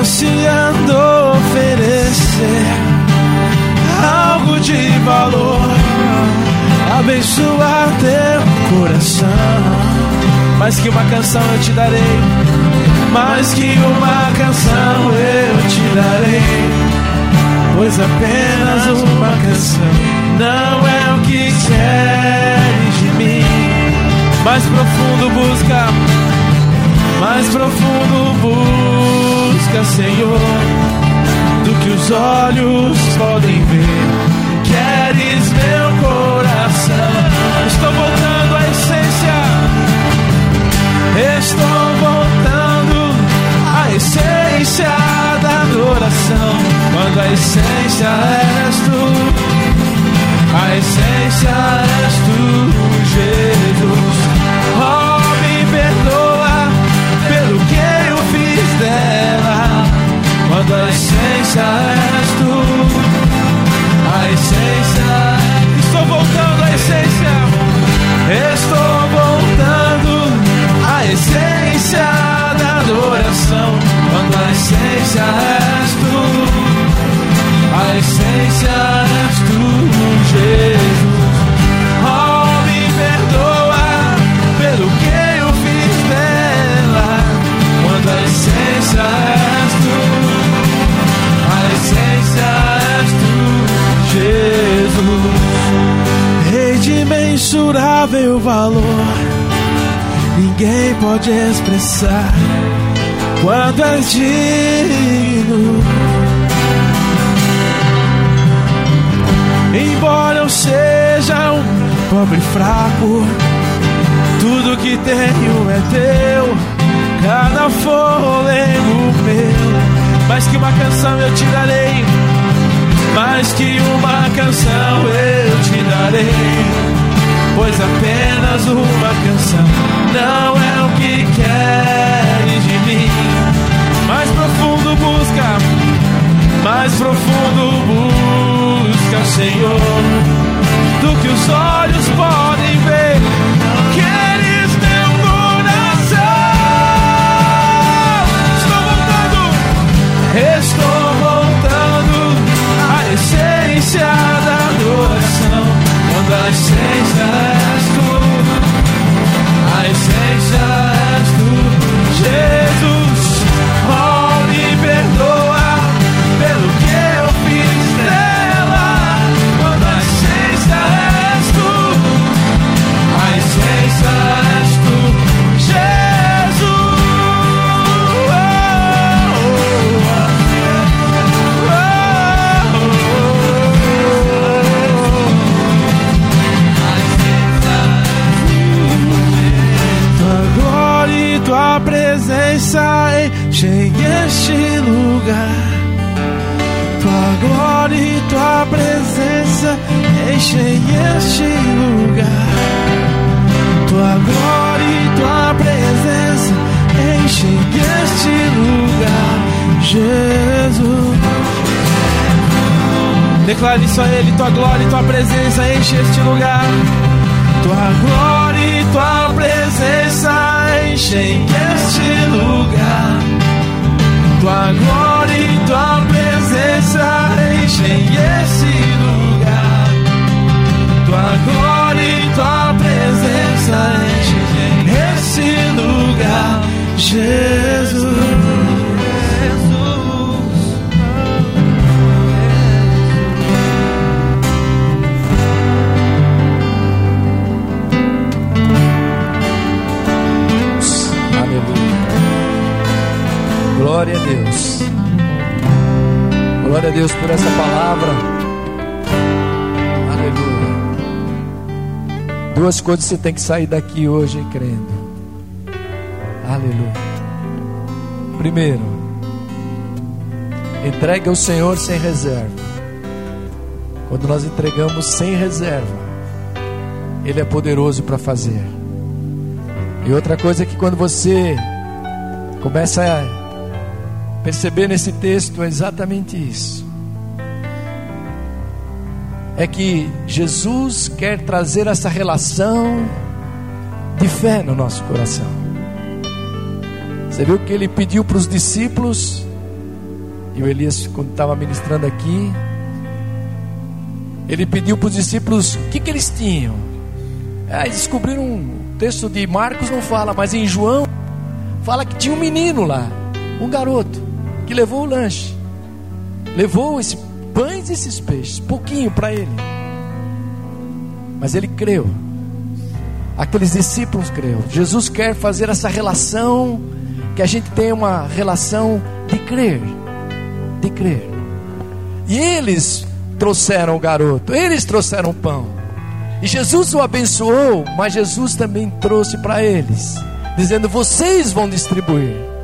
Ansiando oferecer algo de valor, abençoar teu coração. Mais que uma canção eu te darei mais que uma canção eu te darei, pois apenas uma canção não é o que queres de mim. Mais profundo busca, mais profundo busca, Senhor. do que os olhos podem ver. Queres meu coração? Estou voltando à essência. Estou essência da adoração. Quando a essência és tu. A essência és tu, Jesus. Oh, me perdoa pelo que eu fiz dela. Quando a essência és tu, a essência. Estou voltando à essência. Estou voltando à essência da adoração. A essência és tu, a essência és tu. Jesus. Oh, me perdoa pelo que eu fiz dela. Quando a essência és tu, a essência és tu, Jesus. Rei de mensurável valor, ninguém pode expressar quando és digno. Embora eu seja um pobre fraco, tudo que tenho é teu, cada fôlego meu. Mais que uma canção eu te darei, mais que uma canção eu te darei, pois apenas uma canção não é o que queres de mim. Busca, mais profundo busca, Senhor, do que os olhos podem ver. Enchem este lugar. Tua glória e tua presença enchem este lugar. Tua glória e tua presença enchem este lugar, Jesus. Declare isso a Ele, tua glória e tua presença enche este lugar. Tua glória e tua presença enchem este lugar. Tua glória e tua presença enchem esse lugar. Tua glória e tua presença enchem esse lugar, Jesus. Glória a Deus. Glória a Deus por essa palavra. Aleluia. Duas coisas você tem que sair daqui hoje crendo. Aleluia. Primeiro, entregue ao Senhor sem reserva. Quando nós entregamos sem reserva, Ele é poderoso para fazer. E outra coisa é que quando você começa a perceber nesse texto é exatamente isso. É que Jesus quer trazer essa relação de fé no nosso coração. Você viu que ele pediu para os discípulos, e o Elias, quando estava ministrando aqui, ele pediu para os discípulos o que, que eles tinham. Aí descobriram um texto de Marcos, não fala, mas em João, fala que tinha um menino lá, um garoto, que levou o lanche, levou esses pães e esses peixes, pouquinho para ele, mas ele creu. Aqueles discípulos creu. Jesus quer fazer essa relação, que a gente tenha uma relação de crer, de crer. E eles trouxeram o garoto, eles trouxeram o pão. E Jesus o abençoou, mas Jesus também trouxe para eles, dizendo: Vocês vão distribuir.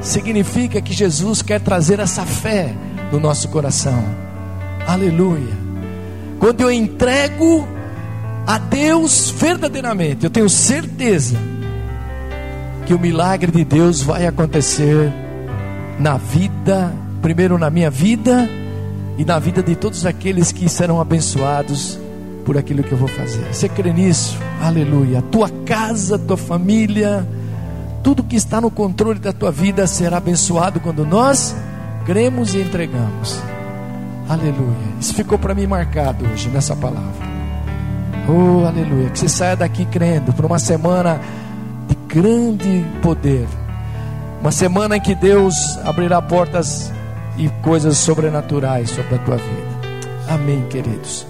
Significa que Jesus quer trazer essa fé no nosso coração. Aleluia. Quando eu entrego a Deus verdadeiramente, eu tenho certeza que o milagre de Deus vai acontecer na vida, primeiro na minha vida e na vida de todos aqueles que serão abençoados por aquilo que eu vou fazer. Você crê nisso? Aleluia. Tua casa, tua família, tudo que está no controle da tua vida será abençoado quando nós cremos e entregamos. Aleluia. Isso ficou para mim marcado hoje nessa palavra. Oh, aleluia. Que você saia daqui crendo por uma semana de grande poder. Uma semana em que Deus abrirá portas e coisas sobrenaturais sobre a tua vida. Amém, queridos.